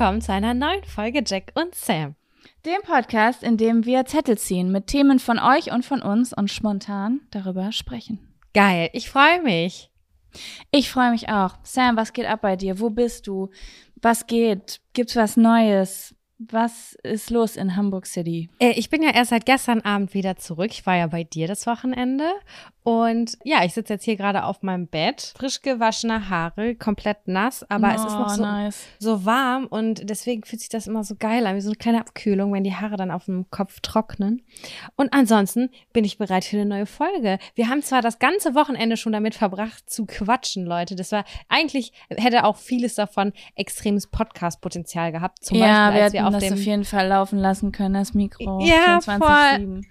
willkommen zu einer neuen Folge Jack und Sam. Dem Podcast, in dem wir Zettel ziehen mit Themen von euch und von uns und spontan darüber sprechen. Geil, ich freue mich. Ich freue mich auch. Sam, was geht ab bei dir? Wo bist du? Was geht? Gibt's was Neues? Was ist los in Hamburg City? Äh, ich bin ja erst seit gestern Abend wieder zurück. Ich war ja bei dir das Wochenende. Und ja, ich sitze jetzt hier gerade auf meinem Bett. Frisch gewaschene Haare, komplett nass, aber oh, es ist noch so, nice. so warm und deswegen fühlt sich das immer so geil an, wie so eine kleine Abkühlung, wenn die Haare dann auf dem Kopf trocknen. Und ansonsten bin ich bereit für eine neue Folge. Wir haben zwar das ganze Wochenende schon damit verbracht zu quatschen, Leute. Das war eigentlich, hätte auch vieles davon extremes Podcast-Potenzial gehabt. Zum ja, Beispiel, als wir, wir auf das auf jeden Fall laufen lassen können, das Mikro. Ja, voll.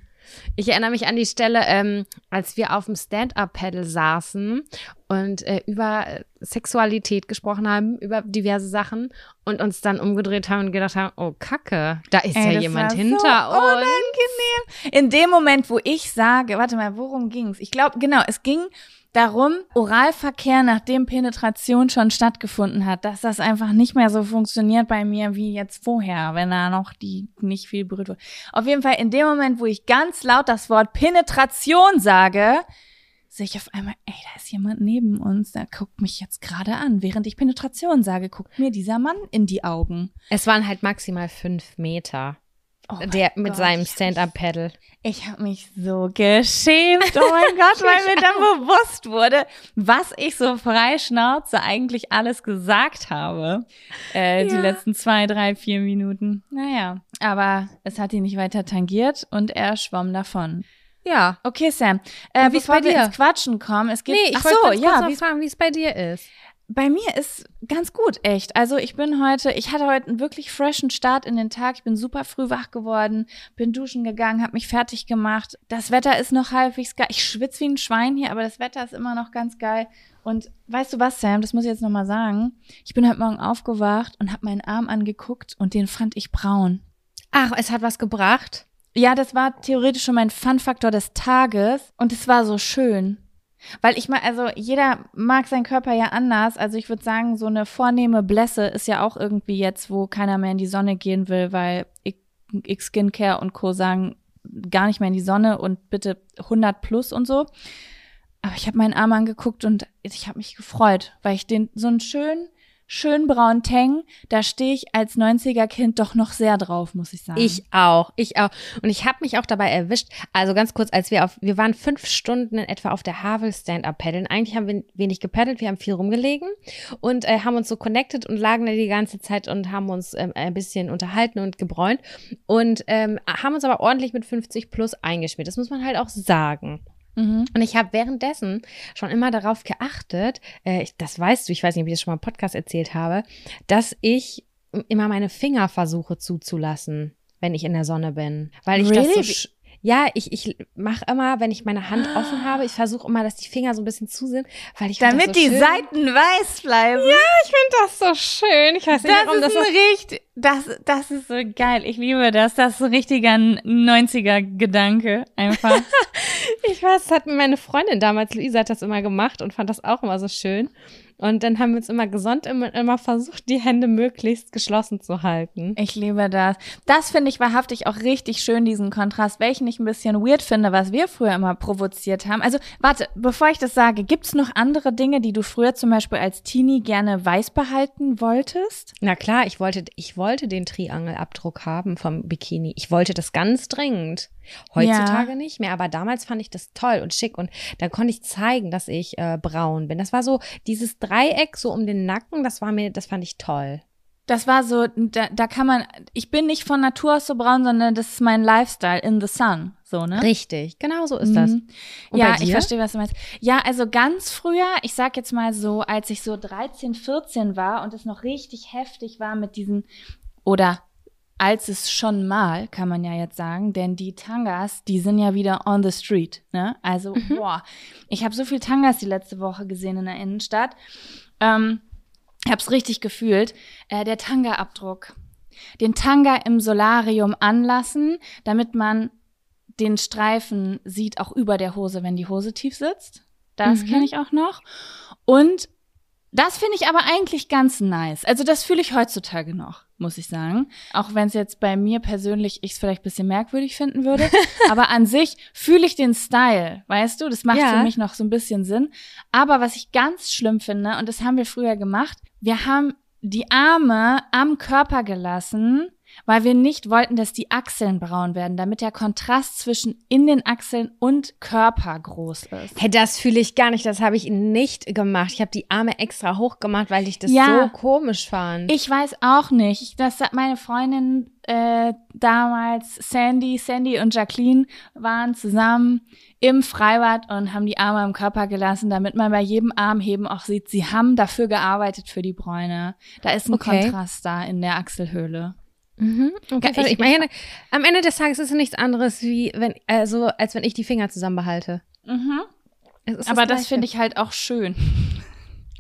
Ich erinnere mich an die Stelle, ähm, als wir auf dem Stand-Up-Pedal saßen und äh, über Sexualität gesprochen haben, über diverse Sachen und uns dann umgedreht haben und gedacht haben, oh Kacke, da ist Ey, ja jemand hinter so uns. Unangenehm. In dem Moment, wo ich sage, warte mal, worum ging's? Ich glaube, genau, es ging darum, Oralverkehr, nachdem Penetration schon stattgefunden hat, dass das einfach nicht mehr so funktioniert bei mir wie jetzt vorher, wenn da noch die nicht viel berührt wurde. Auf jeden Fall in dem Moment, wo ich ganz laut das Wort Penetration sage, sehe ich auf einmal, ey, da ist jemand neben uns, der guckt mich jetzt gerade an. Während ich Penetration sage, guckt mir dieser Mann in die Augen. Es waren halt maximal fünf Meter. Oh der mit Gott, seinem Stand-up-Pedal. Ich habe mich so geschämt, oh mein Gott, weil mir dann bewusst wurde, was ich so frei Schnauze eigentlich alles gesagt habe. Äh, ja. Die letzten zwei, drei, vier Minuten. Naja, aber es hat ihn nicht weiter tangiert und er schwamm davon. Ja. Okay, Sam. Äh, wie es bei dir? ins Quatschen kommen, es geht. Nee, ich Ach so, ja, wie fragen, wie es bei dir ist. Bei mir ist ganz gut, echt. Also ich bin heute, ich hatte heute einen wirklich freshen Start in den Tag. Ich bin super früh wach geworden, bin duschen gegangen, habe mich fertig gemacht. Das Wetter ist noch halbwegs geil. Ich schwitze wie ein Schwein hier, aber das Wetter ist immer noch ganz geil. Und weißt du was, Sam, das muss ich jetzt nochmal sagen. Ich bin heute Morgen aufgewacht und habe meinen Arm angeguckt und den fand ich braun. Ach, es hat was gebracht? Ja, das war theoretisch schon mein Fun-Faktor des Tages und es war so schön. Weil ich mal, also jeder mag seinen Körper ja anders. Also ich würde sagen, so eine vornehme Blässe ist ja auch irgendwie jetzt, wo keiner mehr in die Sonne gehen will, weil X Skincare und Co. sagen, gar nicht mehr in die Sonne und bitte 100 plus und so. Aber ich habe meinen Arm angeguckt und ich habe mich gefreut, weil ich den so einen schönen schön braun Tang, da stehe ich als 90er-Kind doch noch sehr drauf, muss ich sagen. Ich auch, ich auch. Und ich habe mich auch dabei erwischt, also ganz kurz, als wir auf, wir waren fünf Stunden in etwa auf der Havel Stand-Up paddeln. Eigentlich haben wir wenig gepaddelt, wir haben viel rumgelegen und äh, haben uns so connected und lagen da die ganze Zeit und haben uns ähm, ein bisschen unterhalten und gebräunt und ähm, haben uns aber ordentlich mit 50 plus eingeschmiert. Das muss man halt auch sagen. Mhm. Und ich habe währenddessen schon immer darauf geachtet, äh, das weißt du, ich weiß nicht, ob ich das schon mal im Podcast erzählt habe, dass ich immer meine Finger versuche zuzulassen, wenn ich in der Sonne bin. Weil ich really? das so ja, ich, ich mache immer, wenn ich meine Hand offen habe, ich versuche immer, dass die Finger so ein bisschen zu sind, weil ich Damit so die schön. Seiten weiß bleiben. Ja, ich finde das so schön. Ich weiß nicht, das warum ist das ist richtig, das, das ist so geil. Ich liebe das. Das ist so ein richtiger 90er-Gedanke einfach. ich weiß, das hat mir meine Freundin damals, Luisa, hat das immer gemacht und fand das auch immer so schön. Und dann haben wir uns immer gesund immer, immer versucht, die Hände möglichst geschlossen zu halten. Ich liebe das. Das finde ich wahrhaftig auch richtig schön, diesen Kontrast, welchen ich ein bisschen weird finde, was wir früher immer provoziert haben. Also, warte, bevor ich das sage, gibt's noch andere Dinge, die du früher zum Beispiel als Teenie gerne weiß behalten wolltest? Na klar, ich wollte, ich wollte den Triangelabdruck haben vom Bikini. Ich wollte das ganz dringend. Heutzutage ja. nicht mehr, aber damals fand ich das toll und schick und da konnte ich zeigen, dass ich äh, braun bin. Das war so dieses Dreieck so um den Nacken, das war mir, das fand ich toll. Das war so, da, da kann man, ich bin nicht von Natur aus so braun, sondern das ist mein Lifestyle in the sun, so, ne? Richtig, genau so ist das. Mhm. ja, ich verstehe, was du meinst. Ja, also ganz früher, ich sag jetzt mal so, als ich so 13, 14 war und es noch richtig heftig war mit diesen, oder als es schon mal, kann man ja jetzt sagen, denn die Tangas, die sind ja wieder on the street. Ne? Also, mhm. boah, ich habe so viel Tangas die letzte Woche gesehen in der Innenstadt. Ähm, ich habe es richtig gefühlt. Äh, der Tanga-Abdruck. Den Tanga im Solarium anlassen, damit man den Streifen sieht, auch über der Hose, wenn die Hose tief sitzt. Das mhm. kenne ich auch noch. Und Das finde ich aber eigentlich ganz nice. Also das fühle ich heutzutage noch, muss ich sagen. Auch wenn es jetzt bei mir persönlich ich es vielleicht bisschen merkwürdig finden würde. aber an sich fühle ich den Style, weißt du? Das macht Ja. für mich noch so ein bisschen Sinn. Aber was ich ganz schlimm finde, und das haben wir früher gemacht, wir haben die Arme am Körper gelassen, weil wir nicht wollten, dass die Achseln braun werden, damit der Kontrast zwischen in den Achseln und Körper groß ist. Hey, das fühle ich gar nicht. Das habe ich nicht gemacht. Ich habe die Arme extra hoch gemacht, weil ich das Ja. so komisch fand. Ich weiß auch nicht. Ich- Das hat meine Freundin äh, damals, Sandy, Sandy und Jacqueline waren zusammen im Freibad und haben die Arme am Körper gelassen, damit man bei jedem Armheben auch sieht, sie haben dafür gearbeitet für die Bräune. Da ist ein Okay. Kontrast da in der Achselhöhle. Mhm. Okay, Ja, ich- ich, meine, am Ende des Tages ist es nichts anderes, wie wenn, also, als wenn ich die Finger zusammenbehalte. Mhm. Ist Aber das Gleiche. finde ich halt auch schön.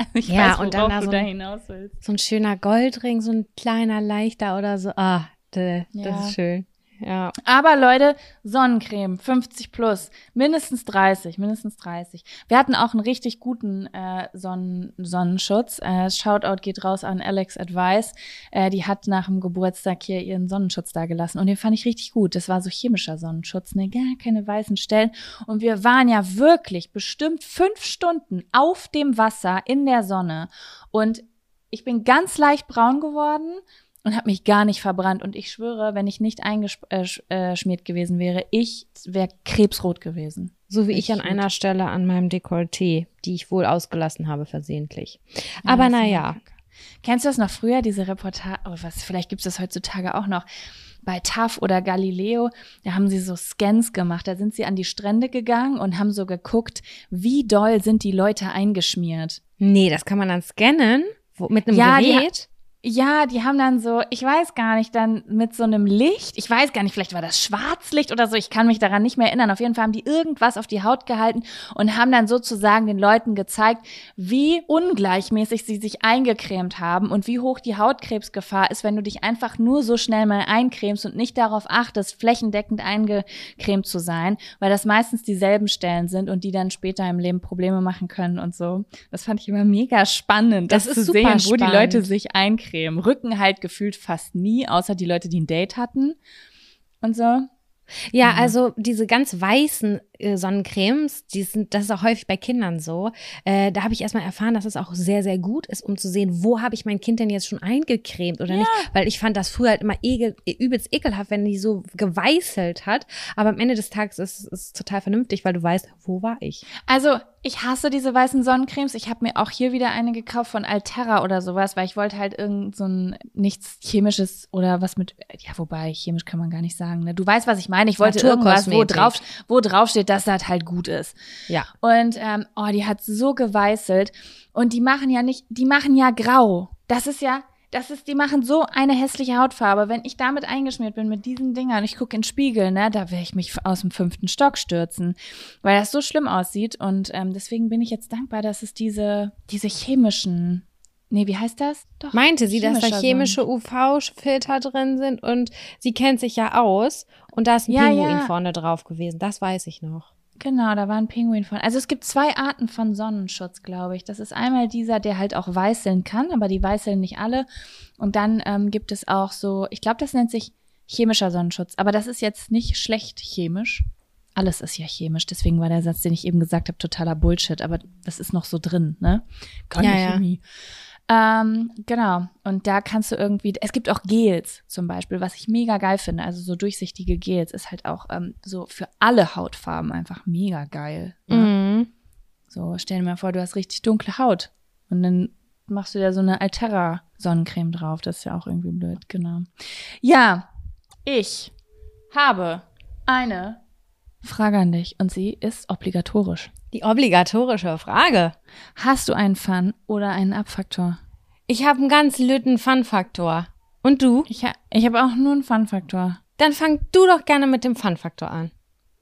Also ich Ja, weiß, und dann da du so da ein- hinaus willst. So ein schöner Goldring, so ein kleiner, leichter oder so. Ah, das Ja. ist schön. Ja. Aber Leute, Sonnencreme, 50 plus, mindestens 30, mindestens 30. Wir hatten auch einen richtig guten äh, Sonnen Sonnenschutz. Äh, Shoutout geht raus an Alex Advice. Äh, die hat nach dem Geburtstag hier ihren Sonnenschutz da gelassen und den fand ich richtig gut. Das war so chemischer Sonnenschutz, ne, gar keine weißen Stellen. Und wir waren ja wirklich bestimmt fünf Stunden auf dem Wasser in der Sonne und ich bin ganz leicht braun geworden und habe mich gar nicht verbrannt. Und ich schwöre, wenn ich nicht eingeschmiert gewesen wäre, ich wäre krebsrot gewesen. So wie ich Richtig an gut. einer Stelle an meinem Dekolleté, die ich wohl ausgelassen habe, versehentlich. Ja, Aber naja. Kennst du das noch früher, diese Reportage, oh, was, vielleicht gibt's das heutzutage auch noch, bei TAF oder Galileo, da haben sie so Scans gemacht, da sind sie an die Strände gegangen und haben so geguckt, wie doll sind die Leute eingeschmiert. Nee, das kann man dann scannen wo, mit einem Ja, Gerät. Ja, die haben dann so, ich weiß gar nicht, dann mit so einem Licht, ich weiß gar nicht, vielleicht war das Schwarzlicht oder so, ich kann mich daran nicht mehr erinnern. Auf jeden Fall haben die irgendwas auf die Haut gehalten und haben dann sozusagen den Leuten gezeigt, wie ungleichmäßig sie sich eingecremt haben und wie hoch die Hautkrebsgefahr ist, wenn du dich einfach nur so schnell mal eincremst und nicht darauf achtest, flächendeckend eingecremt zu sein, weil das meistens dieselben Stellen sind und die dann später im Leben Probleme machen können und so. Das fand ich immer mega spannend, Das das, ist zu super sehen, wo die spannend. Leute sich eincremen. Rücken halt gefühlt fast nie, außer die Leute, die ein Date hatten und so. Ja, also diese ganz weißen äh, Sonnencremes, die sind, das ist auch häufig bei Kindern so. Äh, da habe ich erstmal erfahren, dass es auch sehr, sehr gut ist, um zu sehen, wo habe ich mein Kind denn jetzt schon eingecremt oder nicht. Weil ich fand das früher halt immer ekel, übelst ekelhaft, wenn die so geweißelt hat. Aber am Ende des Tages ist es total vernünftig, weil du weißt, wo war ich. Also, ich hasse diese weißen Sonnencremes. Ich habe mir auch hier wieder eine gekauft von Alterra oder sowas, weil ich wollte halt irgend so ein nichts chemisches oder was mit ja, wobei chemisch kann man gar nicht sagen, ne? Du weißt, was ich meine. Ich wollte irgendwas, wo drauf wo drauf steht, dass das halt gut ist. Ja. Und ähm, oh, die hat so geweißelt und die machen ja nicht, die machen ja grau. Das ist ja das ist, die machen so eine hässliche Hautfarbe. Wenn ich damit eingeschmiert bin mit diesen Dingern, ich gucke in den Spiegel, ne, da werde ich mich aus dem fünften Stock stürzen, weil das so schlimm aussieht. Und ähm, deswegen bin ich jetzt dankbar, dass es diese, diese chemischen, nee, wie heißt das? Doch. Meinte sie, dass da chemische UV-Filter drin sind und sie kennt sich ja aus und da ist ein Ja, Pinguin ja. vorne drauf gewesen. Das weiß ich noch. Genau, da war ein Pinguin von. Also es gibt zwei Arten von Sonnenschutz, glaube ich. Das ist einmal dieser, der halt auch weißeln kann, aber die weißeln nicht alle. Und dann ähm, gibt es auch so, ich glaube, das nennt sich chemischer Sonnenschutz. Aber das ist jetzt nicht schlecht chemisch. Alles ist ja chemisch, deswegen war der Satz, den ich eben gesagt habe, totaler Bullshit. Aber das ist noch so drin, ne? Keine Ja, ja. Ähm, genau. Und da kannst du irgendwie, es gibt auch Gels zum Beispiel, was ich mega geil finde. Also so durchsichtige Gels ist halt auch ähm, so für alle Hautfarben einfach mega geil. Ne? Mhm. So, stell dir mal vor, du hast richtig dunkle Haut. Und dann machst du da so eine Altera Sonnencreme drauf. Das ist ja auch irgendwie blöd, genau. Ja, ich habe eine Frage an dich und sie ist obligatorisch. Die obligatorische Frage. Hast du einen Fun oder einen Abfaktor? Ich habe einen ganz lütten Fun-Faktor. Und du? Ich, ha ich habe auch nur einen Fun-Faktor. Dann fang du doch gerne mit dem Fun-Faktor an.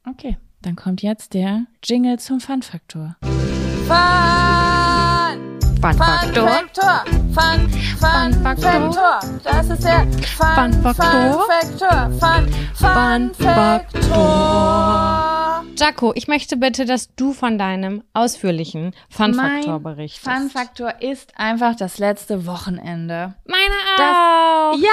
Okay, dann kommt jetzt der Jingle zum Fun-Faktor. Fun-Faktor? Faktor. Fun, Fun, Faktor. Das ist der Fun, Fun Faktor. Jaco, ich möchte bitte, dass du von deinem ausführlichen Fun-Faktor berichtest. Fun-Faktor ist einfach das letzte Wochenende. Meine auch. Ja?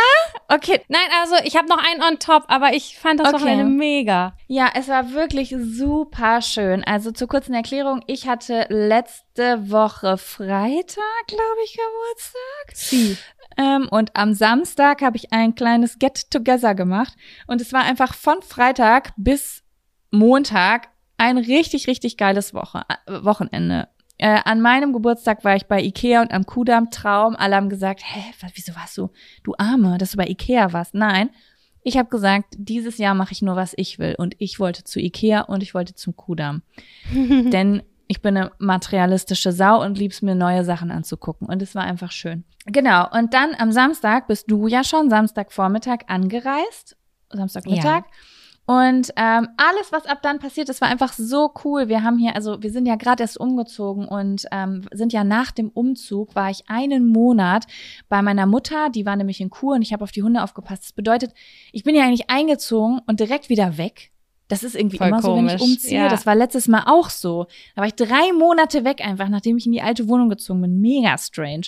Okay. Nein, also ich habe noch einen on top, aber ich fand das Okay. Wochenende mega. Ja, es war wirklich super schön. Also zur kurzen Erklärung, ich hatte letzte Woche Freitag, glaube ich, Geburtstag. Sie. Ähm, und am Samstag habe ich ein kleines Get-Together gemacht. Und es war einfach von Freitag bis Montag ein richtig, richtig geiles Woche, äh, Wochenende. Äh, an meinem Geburtstag war ich bei Ikea und am Kudamm Traum. Alle haben gesagt, hä, was, wieso warst du, du Arme, dass du bei Ikea warst? Nein, ich habe gesagt, dieses Jahr mache ich nur, was ich will. Und ich wollte zu Ikea und ich wollte zum Kudamm. Denn ich bin eine materialistische Sau und lieb's mir, neue Sachen anzugucken. Und es war einfach schön. Genau. Und dann am Samstag bist du ja schon Samstagvormittag angereist. Samstagmittag. Und ähm, alles, was ab dann passiert, das war einfach so cool. Wir haben hier, also wir sind ja gerade erst umgezogen und ähm, sind ja nach dem Umzug, war ich einen Monat bei meiner Mutter, die war nämlich in Kur und ich habe auf die Hunde aufgepasst. Das bedeutet, ich bin ja eigentlich eingezogen und direkt wieder weg. Das ist irgendwie Voll immer so, wenn ich komisch, umziehe. ja. Das war letztes Mal auch so. Da war ich drei Monate weg einfach, nachdem ich in die alte Wohnung gezogen bin. Mega strange.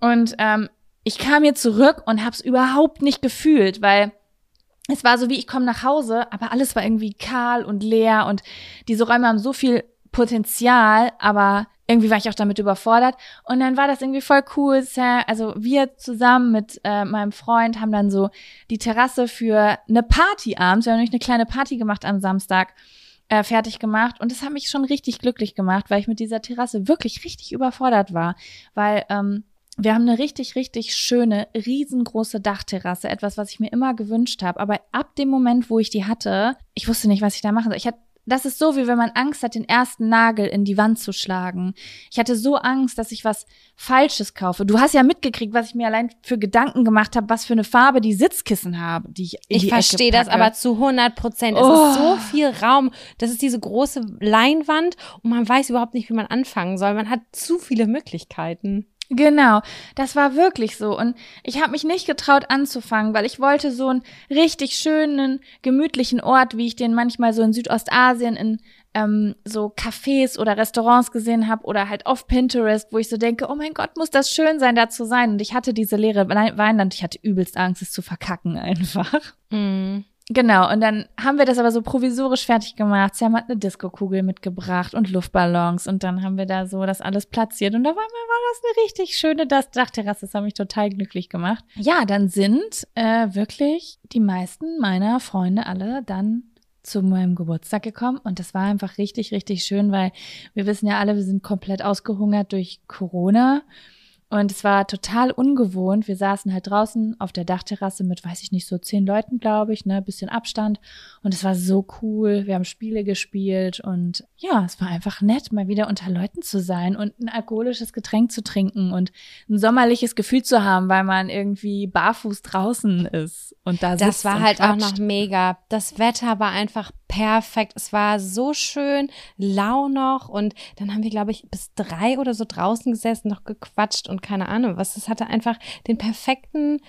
Und ähm, ich kam hier zurück und habe es überhaupt nicht gefühlt, weil es war so wie ich komme nach Hause, aber alles war irgendwie kahl und leer und diese Räume haben so viel Potenzial, aber irgendwie war ich auch damit überfordert. Und dann war das irgendwie voll cool. Also wir zusammen mit äh, meinem Freund haben dann so die Terrasse für eine Party abends, wir haben nämlich eine kleine Party gemacht am Samstag, äh, fertig gemacht. Und das hat mich schon richtig glücklich gemacht, weil ich mit dieser Terrasse wirklich richtig überfordert war. Weil ähm, wir haben eine richtig, richtig schöne, riesengroße Dachterrasse. Etwas, was ich mir immer gewünscht habe. Aber ab dem Moment, wo ich die hatte, ich wusste nicht, was ich da machen soll. Ich hatte das ist so, wie wenn man Angst hat, den ersten Nagel in die Wand zu schlagen. Ich hatte so Angst, dass ich was Falsches kaufe. Du hast ja mitgekriegt, was ich mir allein für Gedanken gemacht habe, was für eine Farbe die Sitzkissen haben, die ich in Ich verstehe das aber zu 100 Prozent. Es Oh. ist so viel Raum. Das ist diese große Leinwand und man weiß überhaupt nicht, wie man anfangen soll. Man hat zu viele Möglichkeiten. Genau, das war wirklich so. Und ich habe mich nicht getraut anzufangen, weil ich wollte so einen richtig schönen, gemütlichen Ort, wie ich den manchmal so in Südostasien in ähm, so Cafés oder Restaurants gesehen habe oder halt auf Pinterest, wo ich so denke, oh mein Gott, muss das schön sein, da zu sein. Und ich hatte diese leere Wein- Weinland, ich hatte übelst Angst, es zu verkacken einfach. Mhm. Genau, und dann haben wir das aber so provisorisch fertig gemacht. Sam hat eine Disco-Kugel mitgebracht und Luftballons und dann haben wir da so das alles platziert und da war, war das eine richtig schöne Dachterrasse. Das hat mich total glücklich gemacht. Ja, dann sind äh, wirklich die meisten meiner Freunde alle dann zu meinem Geburtstag gekommen und das war einfach richtig, richtig schön, weil wir wissen ja alle, wir sind komplett ausgehungert durch Corona. Und es war total ungewohnt. Wir saßen halt draußen auf der Dachterrasse mit, weiß ich nicht, so zehn Leuten, glaube ich, ne, bisschen Abstand. Und es war so cool. Wir haben Spiele gespielt und ja, es war einfach nett, mal wieder unter Leuten zu sein und ein alkoholisches Getränk zu trinken und ein sommerliches Gefühl zu haben, weil man irgendwie barfuß draußen ist und da Das war halt auch quatscht. noch mega. Das Wetter war einfach perfekt. Es war so schön, lau noch und dann haben wir, glaube ich, bis drei oder so draußen gesessen, noch gequatscht und keine Ahnung was. Es hatte einfach den perfekten,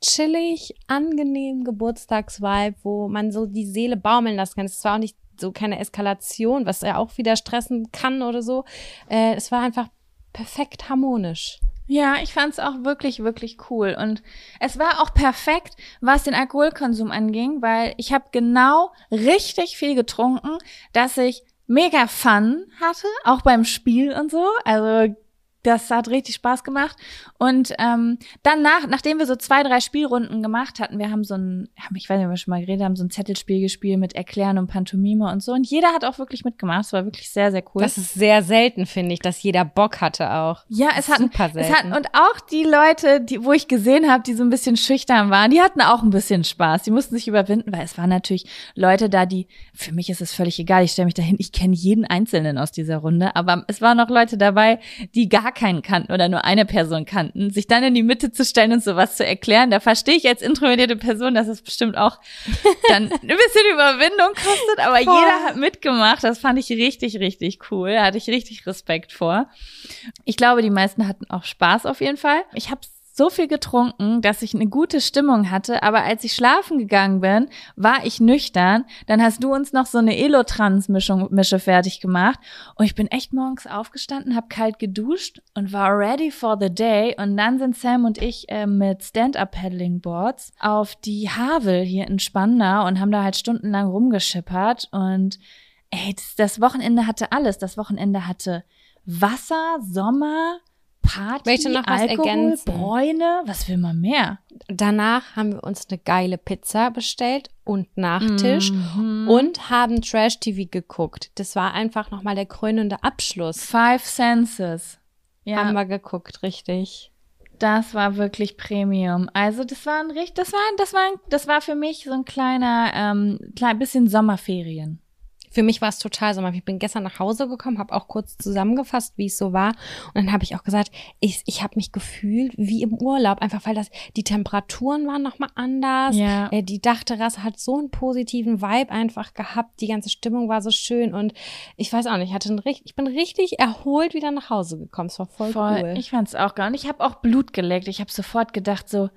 chillig, angenehmen Geburtstagsvibe, wo man so die Seele baumeln lassen kann. Es war auch nicht so keine Eskalation, was ja auch wieder stressen kann oder so. Äh, es war einfach perfekt harmonisch. Ja, ich fand's auch wirklich, wirklich cool. Und es war auch perfekt, was den Alkoholkonsum anging, weil ich habe genau richtig viel getrunken, dass ich mega Fun hatte, auch beim Spiel und so. Also das hat richtig Spaß gemacht. Und ähm, danach, nachdem wir so zwei, drei Spielrunden gemacht hatten, wir haben so ein, ich weiß nicht, ob wir schon mal geredet haben, so ein Zettelspiel gespielt mit Erklären und Pantomime und so. Und jeder hat auch wirklich mitgemacht. Es war wirklich sehr, sehr cool. Das ist sehr selten, finde ich, dass jeder Bock hatte auch. Ja, es hat, Super es hat selten. und auch die Leute, die, wo ich gesehen habe, die so ein bisschen schüchtern waren, die hatten auch ein bisschen Spaß. Die mussten sich überwinden, weil es waren natürlich Leute da, die für mich ist es völlig egal. Ich stelle mich dahin, ich kenne jeden Einzelnen aus dieser Runde, aber es waren noch Leute dabei, die gar keinen kannten oder nur eine Person kannten. Sich dann in die Mitte zu stellen und sowas zu erklären, da verstehe ich als introvertierte Person, dass es bestimmt auch dann ein bisschen Überwindung kostet, aber Voll. jeder hat mitgemacht. Das fand ich richtig, richtig cool. Da hatte ich richtig Respekt vor. Ich glaube, die meisten hatten auch Spaß auf jeden Fall. Ich habe so viel getrunken, dass ich eine gute Stimmung hatte, aber als ich schlafen gegangen bin, war ich nüchtern. Dann hast du uns noch so eine Elotrans-Mischung Mische fertig gemacht und ich bin echt morgens aufgestanden, habe kalt geduscht und war ready for the day und dann sind Sam und ich äh, mit Stand-Up-Paddling-Boards auf die Havel hier in Spandau und haben da halt stundenlang rumgeschippert und ey, das, das Wochenende hatte alles. Das Wochenende hatte Wasser, Sommer, Party, Möchte noch was Alkohol, ergänzen? Bräune, was will man mehr? Danach haben wir uns eine geile Pizza bestellt und Nachtisch Mhm. und haben Trash TV geguckt. Das war einfach nochmal der krönende Abschluss. Five Senses. Ja, Haben wir geguckt, richtig. das war wirklich Premium. Also das war ein richtig, das war, das war, das war für mich so ein kleiner, ähm, klein bisschen Sommerferien. Für mich war es total Sommer. Ich bin gestern nach Hause gekommen, habe auch kurz zusammengefasst, wie es so war. Und dann habe ich auch gesagt, ich, ich habe mich gefühlt wie im Urlaub, einfach weil das die Temperaturen waren nochmal anders. Ja. Äh, Die Dachterrasse hat so einen positiven Vibe einfach gehabt. Die ganze Stimmung war so schön und ich weiß auch nicht, ich hatte einen ich bin richtig erholt wieder nach Hause gekommen. Es war voll, Voll. cool. Ich fand's auch geil. Und ich habe auch Blut geleckt. Ich habe sofort gedacht so,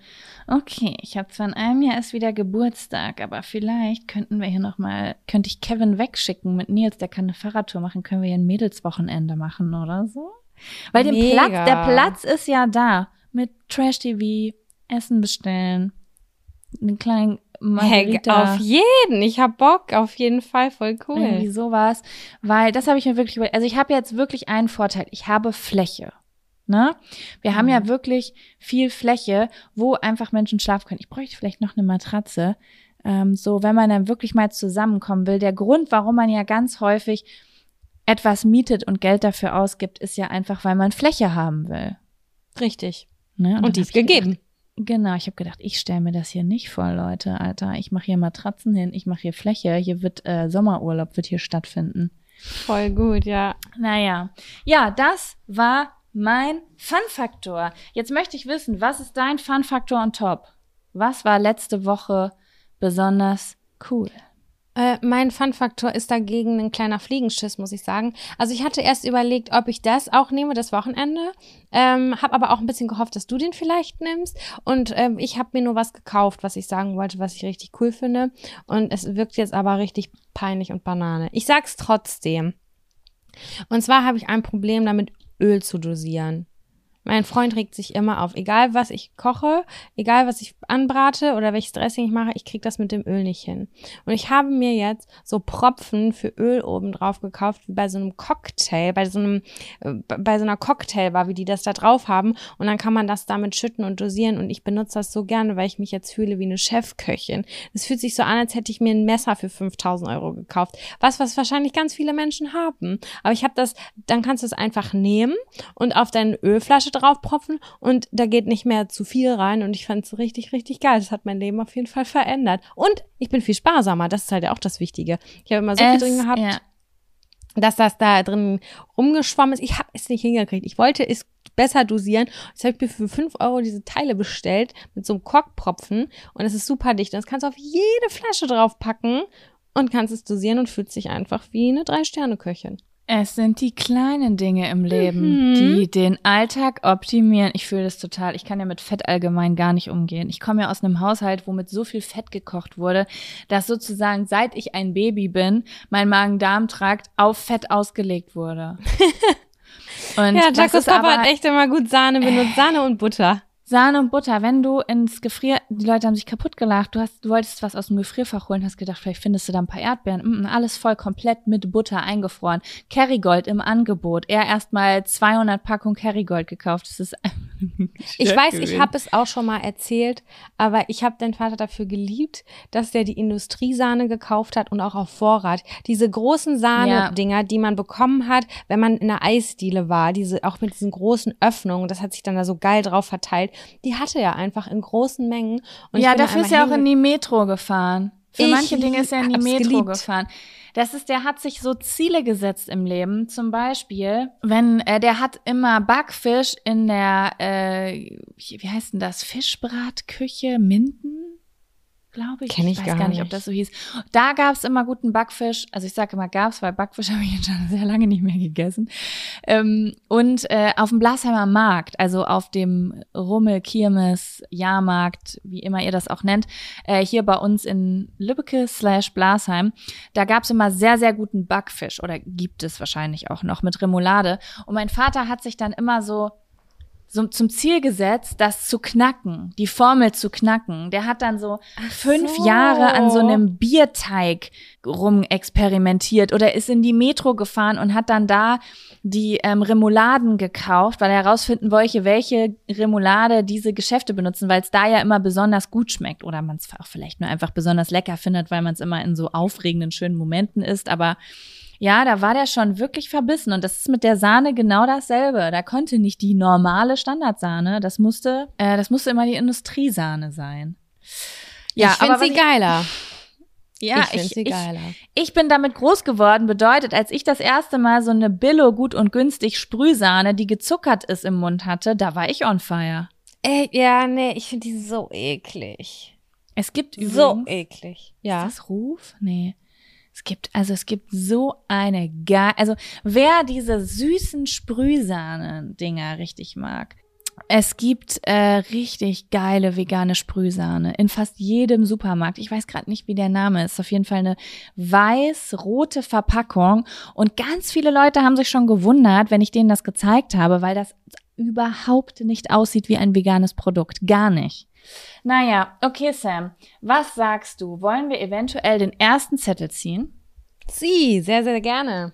okay, ich habe zwar in einem Jahr ist wieder Geburtstag, aber vielleicht könnten wir hier noch mal, könnte ich Kevin wegschicken mit Nils, der kann eine Fahrradtour machen, können wir hier ein Mädelswochenende machen oder so? Weil den Mega. Platz, der Platz ist ja da mit Trash TV, Essen bestellen, einen kleinen Heck, Margarita. auf jeden. Ich hab Bock, auf jeden Fall, voll Irgendwie cool. sowas. Weil das habe ich mir wirklich überlegt. Also ich habe jetzt wirklich einen Vorteil. Ich habe Fläche. Ne? Wir haben Mhm. ja wirklich viel Fläche, wo einfach Menschen schlafen können. Ich bräuchte vielleicht noch eine Matratze. Ähm, so, wenn man dann wirklich mal zusammenkommen will. Der Grund, warum man ja ganz häufig etwas mietet und Geld dafür ausgibt, ist ja einfach, weil man Fläche haben will. Richtig. Ne? dann Und die ist ich gedacht, gegeben. Genau, ich habe gedacht, ich stelle mir das hier nicht vor, Leute, Alter. Ich mache hier Matratzen hin, ich mache hier Fläche, hier wird äh, Sommerurlaub wird hier stattfinden. Voll gut, ja. Naja, ja, das war mein Fun-Faktor. Jetzt möchte ich wissen, was ist dein Fun-Faktor on top? Was war letzte Woche besonders cool? Äh, mein Fun-Faktor ist dagegen ein kleiner Fliegenschiss, muss ich sagen. Also ich hatte erst überlegt, ob ich das auch nehme, das Wochenende, ähm, habe aber auch ein bisschen gehofft, dass du den vielleicht nimmst. Und ähm, ich habe mir nur was gekauft, was ich sagen wollte, was ich richtig cool finde. Und es wirkt jetzt aber richtig peinlich und Banane. Ich sag's trotzdem. Und zwar habe ich ein Problem damit, Öl zu dosieren. Mein Freund regt sich immer auf. Egal was ich koche, egal was ich anbrate oder welches Dressing ich mache, ich krieg das mit dem Öl nicht hin. Und ich habe mir jetzt so Propfen für Öl oben drauf gekauft, wie bei so einem Cocktail, bei so einem, äh, bei so einer Cocktailbar, wie die das da drauf haben. Und dann kann man das damit schütten und dosieren. Und ich benutze das so gerne, weil ich mich jetzt fühle wie eine Chefköchin. Es fühlt sich so an, als hätte ich mir ein Messer für 5000 Euro gekauft. Was, was wahrscheinlich ganz viele Menschen haben. Aber ich habe das, dann kannst du es einfach nehmen und auf deine Ölflasche draufpropfen und da geht nicht mehr zu viel rein und ich fand es richtig, richtig geil. Das hat mein Leben auf jeden Fall verändert. Und ich bin viel sparsamer, das ist halt ja auch das Wichtige. Ich habe immer so viel Es- drin gehabt, Ja. dass das da drin rumgeschwommen ist. Ich habe es nicht hingekriegt. Ich wollte es besser dosieren. Jetzt habe ich mir für 5 Euro diese Teile bestellt mit so einem Korkpropfen und es ist super dicht. Und das kannst du auf jede Flasche draufpacken und kannst es dosieren und fühlt sich einfach wie eine Drei-Sterne-Köchin. Es sind die kleinen Dinge im Leben, Mhm. die den Alltag optimieren. Ich fühle das total. Ich kann ja mit Fett allgemein gar nicht umgehen. Ich komme ja aus einem Haushalt, wo mit so viel Fett gekocht wurde, dass sozusagen seit ich ein Baby bin, mein Magen-Darm-Trakt auf Fett ausgelegt wurde. Und Ja, das Jacos ist Papa aber hat echt immer gut Sahne benutzt. Sahne und Butter. Sahne und Butter. Wenn du ins Gefrier, die Leute haben sich kaputt gelacht. Du hast, du wolltest was aus dem Gefrierfach holen, hast gedacht, vielleicht findest du da ein paar Erdbeeren. Mm, alles voll komplett mit Butter eingefroren. Kerrygold im Angebot. Er erstmal 200 Packungen Kerrygold gekauft. Das ist Ich weiß, ich habe es auch schon mal erzählt, aber ich habe den Vater dafür geliebt, dass der die Industriesahne gekauft hat und auch auf Vorrat. Diese großen Sahne-Dinger, die man bekommen hat, wenn man in der Eisdiele war, diese auch mit diesen großen Öffnungen, das hat sich dann da so geil drauf verteilt. Die hatte er einfach in großen Mengen. Und ja, dafür ist ja auch in die Metro gefahren. Für Ich manche Dinge ist er in die Metro geliebt. gefahren. Das ist, der hat sich so Ziele gesetzt im Leben. Zum Beispiel, wenn äh, der hat immer Backfisch in der, äh, wie heißt denn das, Fischbratküche Minden? Glaube ich. Kenn ich weiß gar gar nicht, ob das so hieß. Da gab's immer guten Backfisch. Also ich sage immer gab's, weil Backfisch habe ich jetzt schon sehr lange nicht mehr gegessen. Ähm, und äh, auf dem Blasheimer Markt, also auf dem Rummel, Kirmes, Jahrmarkt, wie immer ihr das auch nennt, äh, hier bei uns in Lübbecke slash Blasheim, da gab's immer sehr, sehr guten Backfisch oder gibt es wahrscheinlich auch noch mit Remoulade. Und mein Vater hat sich dann immer so so zum Ziel gesetzt, das zu knacken, die Formel zu knacken. Der hat dann so fünf so. Jahre an so einem Bierteig rumexperimentiert oder ist in die Metro gefahren und hat dann da die ähm, Remouladen gekauft, weil er herausfinden wollte, welche Remoulade diese Geschäfte benutzen, weil es da ja immer besonders gut schmeckt oder man es auch vielleicht nur einfach besonders lecker findet, weil man es immer in so aufregenden, schönen Momenten isst. Aber ja, da war der schon wirklich verbissen und das ist mit der Sahne genau dasselbe. Da konnte nicht die normale Standardsahne, das musste, äh, das musste immer die Industriesahne sein. Ja, ich finde sie geiler. Ja, ich finde ich, sie ich, geiler. ich bin damit groß geworden, bedeutet, als ich das erste Mal so eine Billo gut und günstig Sprühsahne, die gezuckert ist im Mund hatte, da war ich on fire. Ey, ja, nee, ich finde die so eklig. Es gibt übrigens, So eklig. Ja. Ist das Ruf? Nee. Es gibt, also es gibt so eine geil, also wer diese süßen Sprühsahnen-Dinger richtig mag. Es gibt äh, richtig geile vegane Sprühsahne in fast jedem Supermarkt. Ich weiß gerade nicht, wie der Name ist. Auf jeden Fall eine weiß-rote Verpackung. Und ganz viele Leute haben sich schon gewundert, wenn ich denen das gezeigt habe, weil das überhaupt nicht aussieht wie ein veganes Produkt. Gar nicht. Naja, okay, Sam. Was sagst du? Wollen wir eventuell den ersten Zettel ziehen? Sie, sehr, sehr gerne.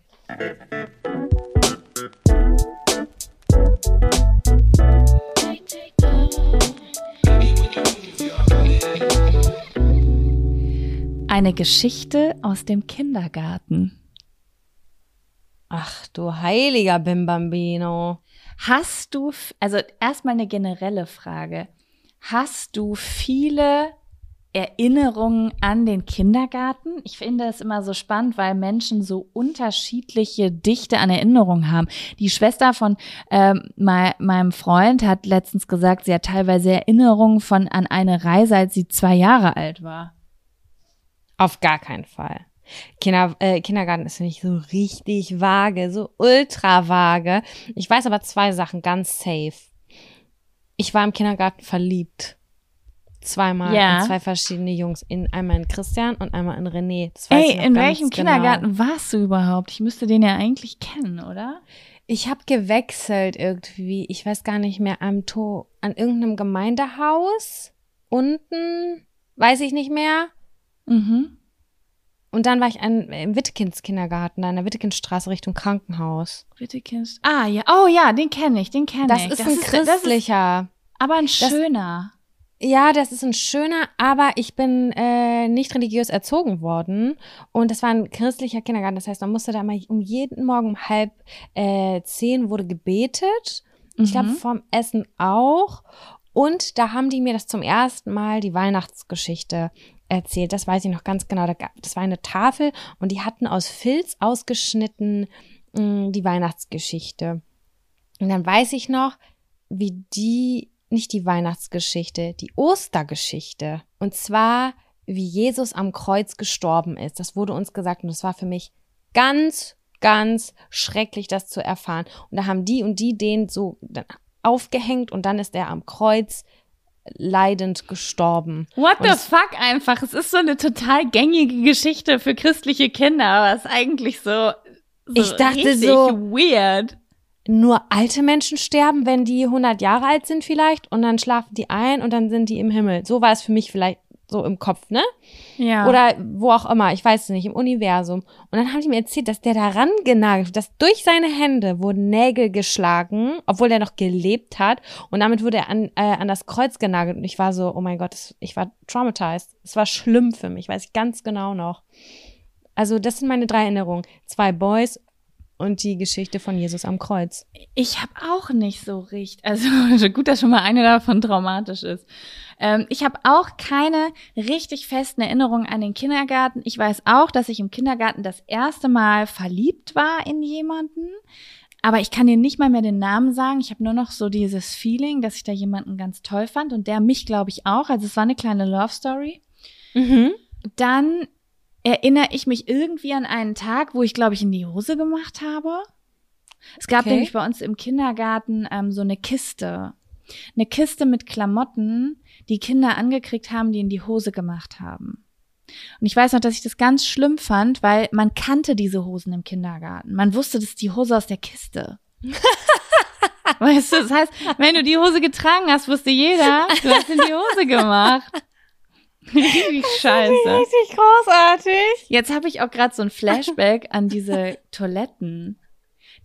Eine Geschichte aus dem Kindergarten. Ach du heiliger Bimbambino. Hast du, also erstmal eine generelle Frage. Hast du viele Erinnerungen an den Kindergarten? Ich finde es immer so spannend, weil Menschen so unterschiedliche Dichte an Erinnerungen haben. Die Schwester von ähm, mei- meinem Freund hat letztens gesagt, sie hat teilweise Erinnerungen von an eine Reise, als sie zwei Jahre alt war. Auf gar keinen Fall. Kinder, äh, Kindergarten ist mich so richtig vage, so ultra vage. Ich weiß aber zwei Sachen ganz safe. Ich war im Kindergarten verliebt. Zweimal Ja. in zwei verschiedene Jungs. In, einmal in Christian und einmal in René. Das Ey, in welchem genau. Kindergarten warst du überhaupt? Ich müsste den ja eigentlich kennen, oder? Ich habe gewechselt irgendwie. Ich weiß gar nicht mehr. Am to an irgendeinem Gemeindehaus. Unten. Weiß ich nicht mehr. Mhm. Und dann war ich an, im Wittekinds Kindergarten, da in der Wittekindstraße Richtung Krankenhaus. Wittekind. Ah, ja. Oh ja, den kenne ich, den kenne Das ich. ist ein Das ist christlicher. aber ein schöner. Ja, das ist ein schöner, aber ich bin äh, nicht religiös erzogen worden. Und das war ein christlicher Kindergarten. Das heißt, man musste da mal um jeden Morgen um halb äh, zehn wurde gebetet. Ich glaube, Mhm. vorm Essen auch. Und da haben die mir das zum ersten Mal die Weihnachtsgeschichte erzählt. Das weiß ich noch ganz genau. Das war eine Tafel und die hatten aus Filz ausgeschnitten mh, die Weihnachtsgeschichte. Und dann weiß ich noch, wie die, nicht die Weihnachtsgeschichte, die Ostergeschichte. Und zwar, wie Jesus am Kreuz gestorben ist. Das wurde uns gesagt und das war für mich ganz, ganz schrecklich, das zu erfahren. Und da haben die und die den so aufgehängt und dann ist er am Kreuz leidend gestorben. What the fuck einfach? Es ist so eine total gängige Geschichte für christliche Kinder, aber es ist eigentlich so, so Ich dachte so- weird. Nur alte Menschen sterben, wenn die 100 Jahre alt sind vielleicht und dann schlafen die ein und dann sind die im Himmel. So war es für mich vielleicht so im Kopf, ne? Ja. Oder wo auch immer, ich weiß es nicht, im Universum. Und dann haben die mir erzählt, dass der daran genagelt, dass durch seine Hände wurden Nägel geschlagen, obwohl er noch gelebt hat. Und damit wurde er an, äh, an das Kreuz genagelt. Und ich war so, oh mein Gott, das, ich war traumatized. Es war schlimm für mich, weiß ich ganz genau noch. Also das sind meine drei Erinnerungen. Zwei Boys und die Geschichte von Jesus am Kreuz. Ich habe auch nicht so richtig, also gut, dass schon mal eine davon traumatisch ist. Ähm, ich habe auch keine richtig festen Erinnerungen an den Kindergarten. Ich weiß auch, dass ich im Kindergarten das erste Mal verliebt war in jemanden. Aber ich kann dir nicht mal mehr den Namen sagen. Ich habe nur noch so dieses Feeling, dass ich da jemanden ganz toll fand und der mich, glaube ich, auch. Also es war eine kleine Love Story. Mhm. Dann erinnere ich mich irgendwie an einen Tag, wo ich, glaube ich, in die Hose gemacht habe. Es gab Okay. nämlich bei uns im Kindergarten ähm, so eine Kiste. Eine Kiste mit Klamotten, die Kinder angekriegt haben, die in die Hose gemacht haben. Und ich weiß noch, dass ich das ganz schlimm fand, weil man kannte diese Hosen im Kindergarten. Man wusste, das ist die Hose aus der Kiste. weißt du, das heißt, wenn du die Hose getragen hast, wusste jeder, du hast in die Hose gemacht. Richtig scheiße. Richtig großartig. Jetzt habe ich auch gerade so ein Flashback an diese Toiletten.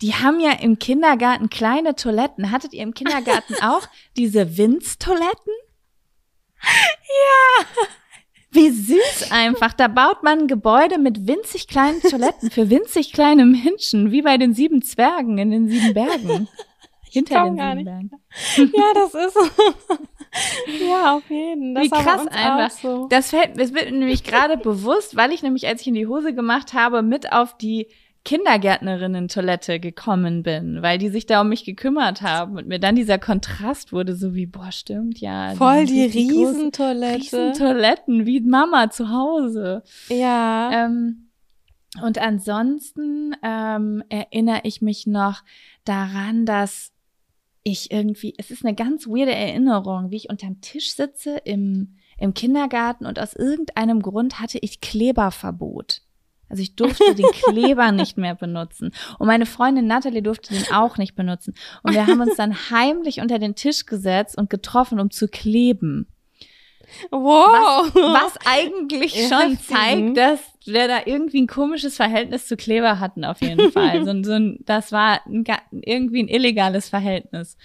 Die haben ja im Kindergarten kleine Toiletten. Hattet ihr im Kindergarten auch diese Winz-Toiletten? Ja. Wie süß einfach. Da baut man ein Gebäude mit winzig kleinen Toiletten für winzig kleine Menschen, wie bei den sieben Zwergen in den sieben Bergen. Hinter den gar sieben nicht. Bergen. Ja, das ist. Ja, auf jeden. Das Wie krass einfach. So. Das fällt, es wird mir nämlich gerade bewusst, weil ich nämlich, als ich in die Hose gemacht habe, mit auf die Kindergärtnerinnen-Toilette gekommen bin, weil die sich da um mich gekümmert haben und mir dann dieser Kontrast wurde, so wie, boah, stimmt, ja. Voll die großen- Riesentoilette. Riesentoiletten, wie Mama zu Hause. Ja. Ähm, und ansonsten ähm, erinnere ich mich noch daran, dass ich irgendwie, es ist eine ganz weirde Erinnerung, wie ich unterm Tisch sitze im, im Kindergarten und aus irgendeinem Grund hatte ich Kleberverbot. Also ich durfte den Kleber nicht mehr benutzen. Und meine Freundin Natalie durfte den auch nicht benutzen. Und wir haben uns dann heimlich unter den Tisch gesetzt und getroffen, um zu kleben. Wow. Was eigentlich Ja, schon heftig. zeigt, dass wir da irgendwie ein komisches Verhältnis zu Kleber hatten, auf jeden Fall. so, ein- so ein, das war ein, irgendwie ein illegales Verhältnis.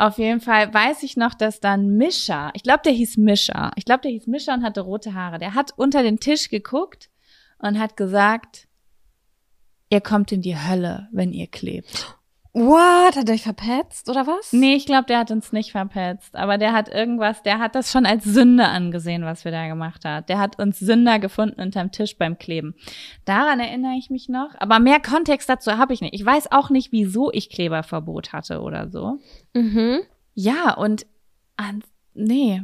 Auf jeden Fall weiß ich noch, dass dann Mischa, ich glaube, der hieß Mischa, ich glaube, der hieß Mischa und hatte rote Haare. Der hat unter den Tisch geguckt und hat gesagt, ihr kommt in die Hölle, wenn ihr klebt. What? Hat er euch verpetzt oder was? Nee, ich glaube, der hat uns nicht verpetzt. Aber der hat irgendwas, der hat das schon als Sünde angesehen, was wir da gemacht haben. Der hat uns Sünder gefunden unterm Tisch beim Kleben. Daran erinnere ich mich noch. Aber mehr Kontext dazu habe ich nicht. Ich weiß auch nicht, wieso ich Kleberverbot hatte oder so. Mhm. Ja, und an, nee.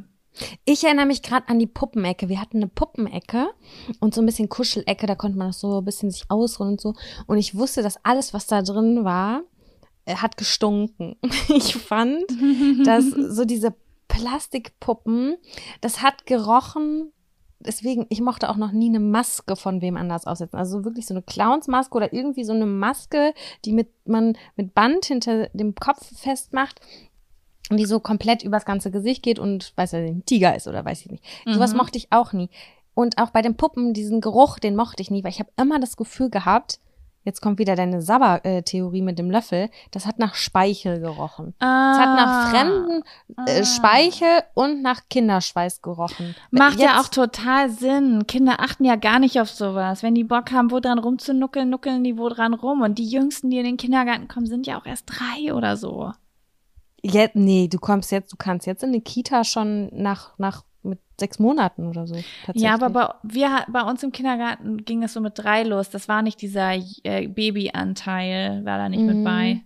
Ich erinnere mich gerade an die Puppenecke. Wir hatten eine Puppenecke und so ein bisschen Kuschelecke, da konnte man noch so ein bisschen sich ausruhen und so. Und ich wusste, dass alles, was da drin war, hat gestunken. Ich fand, dass so diese Plastikpuppen, das hat gerochen. Deswegen, ich mochte auch noch nie eine Maske von wem anders aufsetzen. Also wirklich so eine Clownsmaske oder irgendwie so eine Maske, die mit, man mit Band hinter dem Kopf festmacht und die so komplett übers ganze Gesicht geht und weiß ja ein Tiger ist oder weiß ich nicht. Sowas Mhm. mochte ich auch nie. Und auch bei den Puppen, diesen Geruch, den mochte ich nie, weil ich habe immer das Gefühl gehabt, jetzt kommt wieder deine Sabber-Theorie mit dem Löffel, das hat nach Speichel gerochen. Es hat nach fremden äh, Ah. Speichel und nach Kinderschweiß gerochen. Macht ja Jetzt- auch total Sinn. Kinder achten ja gar nicht auf sowas. Wenn die Bock haben, wo dran rumzunuckeln, nuckeln die wo dran rum. Und die Jüngsten, die in den Kindergarten kommen, sind ja auch erst drei oder so. Jetzt, nee, du kommst jetzt, du kannst jetzt in eine Kita schon nach, nach mit sechs Monaten oder so. Tatsächlich. Ja, aber bei, wir, bei uns im Kindergarten ging es so mit drei los. Das war nicht dieser äh, Babyanteil, war da nicht mit Mhm. bei.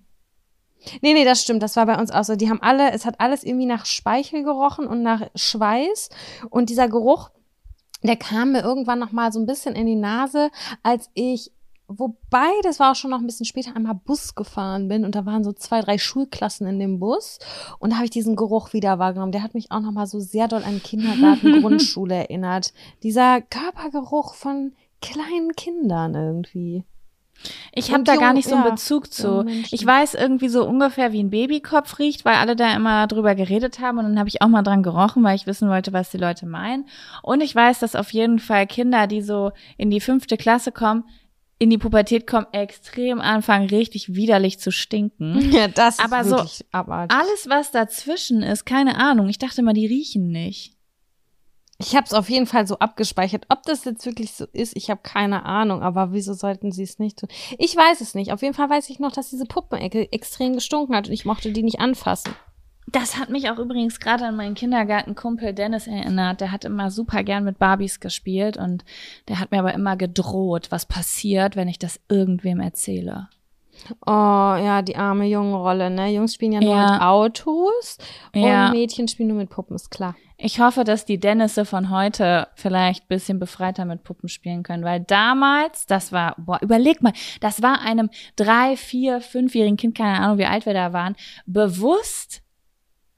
Nee, nee, das stimmt. Das war bei uns auch so. Die haben alle, es hat alles irgendwie nach Speichel gerochen und nach Schweiß. Und dieser Geruch, der kam mir irgendwann noch mal so ein bisschen in die Nase, als ich, wobei, das war auch schon noch ein bisschen später, einmal Bus gefahren bin. Und da waren so zwei, drei Schulklassen in dem Bus. Und da habe ich diesen Geruch wieder wahrgenommen. Der hat mich auch noch mal so sehr doll an Kindergarten, Grundschule erinnert. Dieser Körpergeruch von kleinen Kindern irgendwie. Ich habe da gar nicht so einen ja, Bezug zu. Ich weiß irgendwie so ungefähr, wie ein Babykopf riecht, weil alle da immer drüber geredet haben und dann habe ich auch mal dran gerochen, weil ich wissen wollte, was die Leute meinen. Und ich weiß, dass auf jeden Fall Kinder, die so in die fünfte Klasse kommen, in die Pubertät kommen, extrem anfangen, richtig widerlich zu stinken. Ja, das Aber ist so wirklich abartig. Alles, was dazwischen ist, keine Ahnung. Ich dachte mal, die riechen nicht. Ich habe es auf jeden Fall so abgespeichert. Ob das jetzt wirklich so ist, ich habe keine Ahnung. Aber wieso sollten sie es nicht tun? Ich weiß es nicht. Auf jeden Fall weiß ich noch, dass diese Puppenecke extrem gestunken hat und ich mochte die nicht anfassen. Das hat mich auch übrigens gerade an meinen Kindergartenkumpel Dennis erinnert. Der hat immer super gern mit Barbies gespielt und der hat mir aber immer gedroht, was passiert, wenn ich das irgendwem erzähle. Oh, ja, die arme Jungenrolle, ne? Jungs spielen ja nur Ja. mit Autos Ja. und Mädchen spielen nur mit Puppen, ist klar. Ich hoffe, dass die Dennisse von heute vielleicht ein bisschen befreiter mit Puppen spielen können, weil damals, das war, boah, überleg mal, das war einem drei, vier, fünfjährigen Kind, keine Ahnung, wie alt wir da waren, bewusst,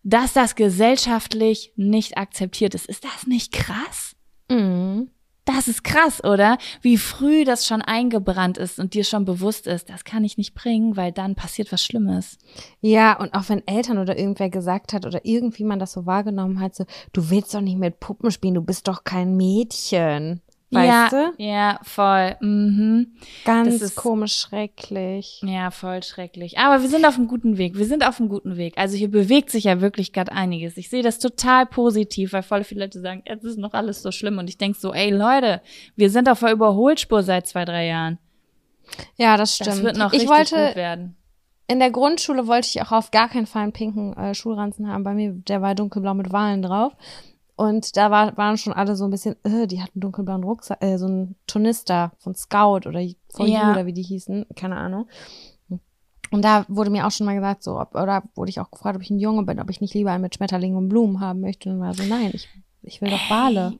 dass das gesellschaftlich nicht akzeptiert ist. Ist das nicht krass? Mhm. Das ist krass, oder? Wie früh das schon eingebrannt ist und dir schon bewusst ist, das kann ich nicht bringen, weil dann passiert was Schlimmes. Ja, und auch wenn Eltern oder irgendwer gesagt hat oder irgendwie man das so wahrgenommen hat, so, du willst doch nicht mit Puppen spielen, du bist doch kein Mädchen. Weißt ja, du? Ja, voll. Mhm. Ganz das ist- komisch, schrecklich. Ja, voll schrecklich. Aber wir sind auf einem guten Weg. Wir sind auf einem guten Weg. Also hier bewegt sich ja wirklich gerade einiges. Ich sehe das total positiv, weil voll viele Leute sagen, jetzt ist noch alles so schlimm. Und ich denk so, ey Leute, wir sind auf der Überholspur seit zwei, drei Jahren. Ja, das stimmt. Das wird noch ich richtig wollte, gut werden. in der Grundschule wollte ich auch auf gar keinen Fall einen pinken äh, Schulranzen haben. Bei mir, der war dunkelblau mit Wahlen drauf. Und da war, waren schon alle so ein bisschen, äh, die hatten dunkelblauen Rucksack, äh, so ein Tonister von Scout oder von Ja. oder wie die hießen, keine Ahnung. Und da wurde mir auch schon mal gesagt, so, ob, oder wurde ich auch gefragt, ob ich ein Junge bin, ob ich nicht lieber einen mit Schmetterlingen und Blumen haben möchte. Und war so, nein, ich, ich will doch Wale.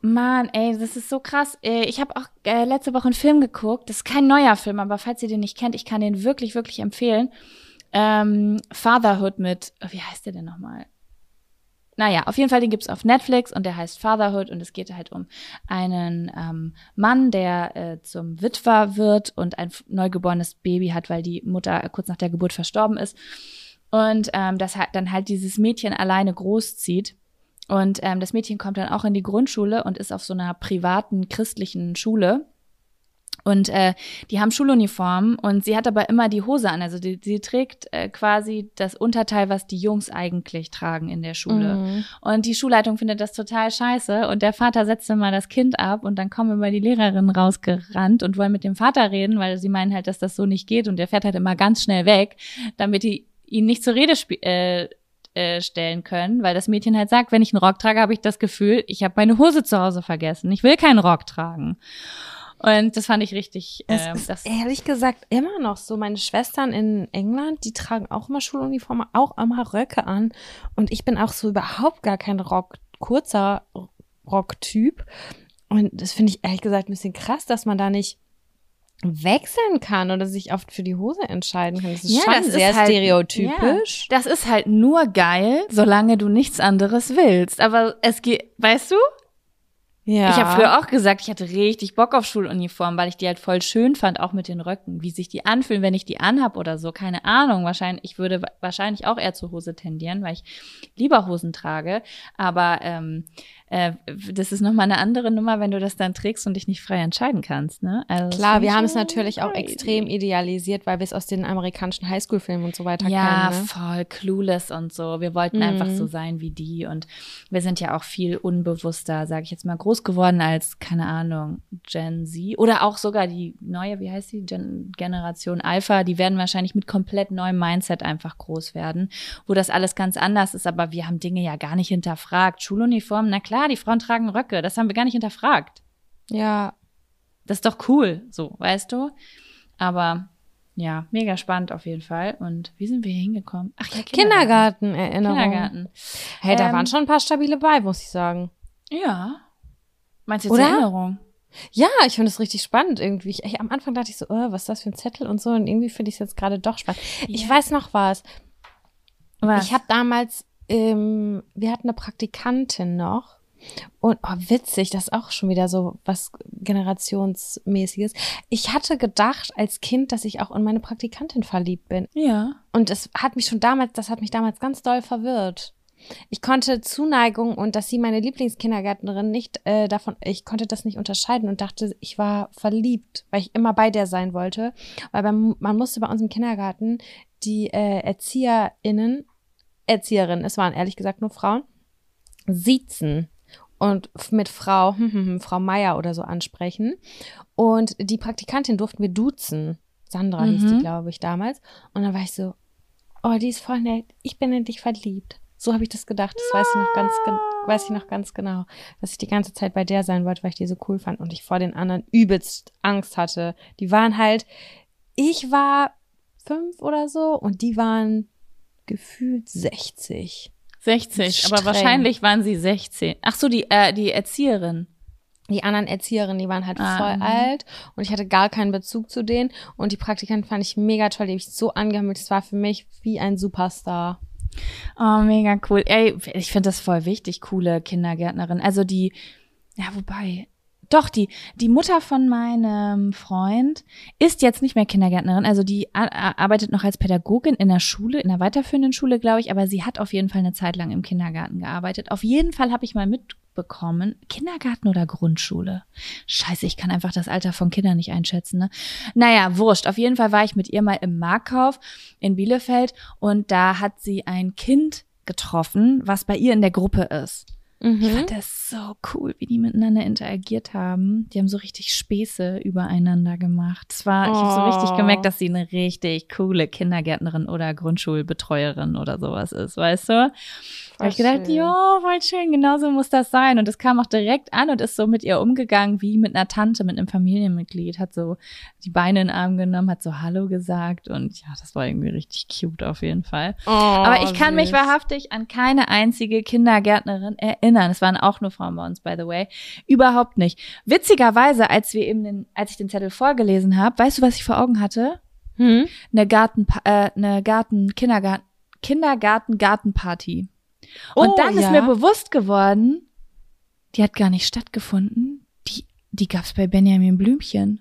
Mann, ey, das ist so krass. Äh, Ich habe auch äh, letzte Woche einen Film geguckt. Das ist kein neuer Film, aber falls ihr den nicht kennt, ich kann den wirklich, wirklich empfehlen. Ähm, Fatherhood mit, oh, wie heißt der denn nochmal? Naja, auf jeden Fall, den gibt's auf Netflix und der heißt Fatherhood und es geht halt um einen ähm, Mann, der äh, zum Witwer wird und ein neugeborenes Baby hat, weil die Mutter äh, kurz nach der Geburt verstorben ist. Und ähm, das halt dann halt dieses Mädchen alleine großzieht. Und ähm, das Mädchen kommt dann auch in die Grundschule und ist auf so einer privaten christlichen Schule. Und äh, die haben Schuluniformen und sie hat aber immer die Hose an. Also die, sie trägt äh, quasi das Unterteil, was die Jungs eigentlich tragen in der Schule. Mhm. Und die Schulleitung findet das total scheiße. Und der Vater setzt mal das Kind ab und dann kommen immer die Lehrerinnen rausgerannt und wollen mit dem Vater reden, weil sie meinen halt, dass das so nicht geht. Und der fährt halt immer ganz schnell weg, damit die ihn nicht zur Rede äh, äh, stellen können, weil das Mädchen halt sagt, wenn ich einen Rock trage, habe ich das Gefühl, ich habe meine Hose zu Hause vergessen. Ich will keinen Rock tragen. Und das fand ich richtig. Es ähm, ist das, ehrlich gesagt immer noch so. Meine Schwestern in England, die tragen auch immer Schuluniformen, auch immer Röcke an. Und ich bin auch so überhaupt gar kein Rock, kurzer Rocktyp. Und das finde ich ehrlich gesagt ein bisschen krass, dass man da nicht wechseln kann oder sich oft für die Hose entscheiden kann. Das ist Ja, schon das ist sehr halt- stereotypisch. das ist halt nur geil, solange du nichts anderes willst. Aber es geht, weißt du? Ja. Ich habe früher auch gesagt, ich hatte richtig Bock auf Schuluniform, weil ich die halt voll schön fand, auch mit den Röcken, wie sich die anfühlen, wenn ich die anhab oder so. Keine Ahnung. Wahrscheinlich, ich würde wa- wahrscheinlich auch eher zur Hose tendieren, weil ich lieber Hosen trage. Aber ähm, äh, das ist nochmal eine andere Nummer, wenn du das dann trägst und dich nicht frei entscheiden kannst. Ne? Also Klar, wir haben es natürlich auch extrem idealisiert, weil wir es aus den amerikanischen Highschool-Filmen und so weiter Ja, kennen. Ne? voll clueless und so. Wir wollten Mhm. einfach so sein wie die und wir sind ja auch viel unbewusster, sage ich jetzt mal, groß geworden als, keine Ahnung, Gen Z oder auch sogar die neue, wie heißt die, Gen Generation Alpha, die werden wahrscheinlich mit komplett neuem Mindset einfach groß werden, wo das alles ganz anders ist, aber wir haben Dinge ja gar nicht hinterfragt. Schuluniform, na klar, die Frauen tragen Röcke, das haben wir gar nicht hinterfragt. Ja, Das ist doch cool, so, weißt du? Aber ja, mega spannend auf jeden Fall. Und wie sind wir hier hingekommen? Ach ja, Kindergartenerinnerung. Kindergarten. Hey, da Ähm, waren schon ein paar stabile bei, muss ich sagen. Ja. Meinst du jetzt Oder? Erinnerung? Ja, ich finde es richtig spannend irgendwie. Ich, ich, am Anfang dachte ich so, oh, was ist das für ein Zettel und so. Und irgendwie finde ich es jetzt gerade doch spannend. Ich Ja. weiß noch was. Was? Ich habe damals, ähm, wir hatten eine Praktikantin noch. Und oh, witzig, das ist auch schon wieder so was generationsmäßiges. Ich hatte gedacht als Kind, dass ich auch in meine Praktikantin verliebt bin. ja. Und es hat mich schon damals, das hat mich damals ganz doll verwirrt. Ich konnte Zuneigung und dass sie meine Lieblingskindergärtnerin nicht äh, davon, ich konnte das nicht unterscheiden und dachte, ich war verliebt, weil ich immer bei der sein wollte. Weil beim, man musste bei uns im Kindergarten die äh, ErzieherInnen, Erzieherinnen, es waren ehrlich gesagt nur Frauen, siezen und mit Frau, hm, hm, hm, Frau Meier oder so ansprechen. Und die Praktikantin durften wir duzen. Sandra hieß die, Mhm. glaube ich, damals. Und dann war ich so, oh, die ist voll nett. Ich bin in dich verliebt. So habe ich das gedacht. Das weiß ich noch ganz, weiß ich noch ganz genau, dass ich die ganze Zeit bei der sein wollte, weil ich die so cool fand und ich vor den anderen übelst Angst hatte. Die waren halt, ich war fünf oder so und die waren gefühlt 60. 60, aber Streng. wahrscheinlich waren sie 16. Ach so, die, äh, die Erzieherin. Die anderen Erzieherinnen, die waren halt Ah, voll mhm. alt und ich hatte gar keinen Bezug zu denen. Und die Praktikanten fand ich mega toll, die habe ich so angehimmelt. Das war für mich wie ein Superstar. Oh, mega cool. Ey, ich finde das voll wichtig, coole Kindergärtnerin. Also die, ja, wobei, doch, die, die Mutter von meinem Freund ist jetzt nicht mehr Kindergärtnerin. Also die arbeitet noch als Pädagogin in der Schule, in der weiterführenden Schule, glaube ich. Aber sie hat auf jeden Fall eine Zeit lang im Kindergarten gearbeitet. Auf jeden Fall habe ich mal mitbekommen, Kindergarten oder Grundschule. Scheiße, ich kann einfach das Alter von Kindern nicht einschätzen. Ne? Naja, wurscht. Auf jeden Fall war ich mit ihr mal im Marktkauf in Bielefeld und da hat sie ein Kind getroffen, was bei ihr in der Gruppe ist. Mhm. Ich fand das so cool, wie die miteinander interagiert haben. Die haben so richtig Späße übereinander gemacht. Es war, ich habe so richtig Oh. gemerkt, dass sie eine richtig coole Kindergärtnerin oder Grundschulbetreuerin oder sowas ist, weißt du? Da habe ich gedacht, schön. ja, voll schön, genauso muss das sein. Und es kam auch direkt an und ist so mit ihr umgegangen wie mit einer Tante, mit einem Familienmitglied, hat so die Beine in den Arm genommen, hat so Hallo gesagt und ja, das war irgendwie richtig cute auf jeden Fall. Oh, Aber ich kann mich süß. wahrhaftig an keine einzige Kindergärtnerin erinnern. Es waren auch nur Frauen bei uns, by the way. Überhaupt nicht. Witzigerweise, als wir eben den, als ich den Zettel vorgelesen habe, weißt du, was ich vor Augen hatte? Hm? Eine Garten, äh, eine Garten, Kindergarten, Kindergarten, Gartenparty. Oh, Und dann ist ja. mir bewusst geworden, die hat gar nicht stattgefunden. Die, die gab's bei Benjamin Blümchen.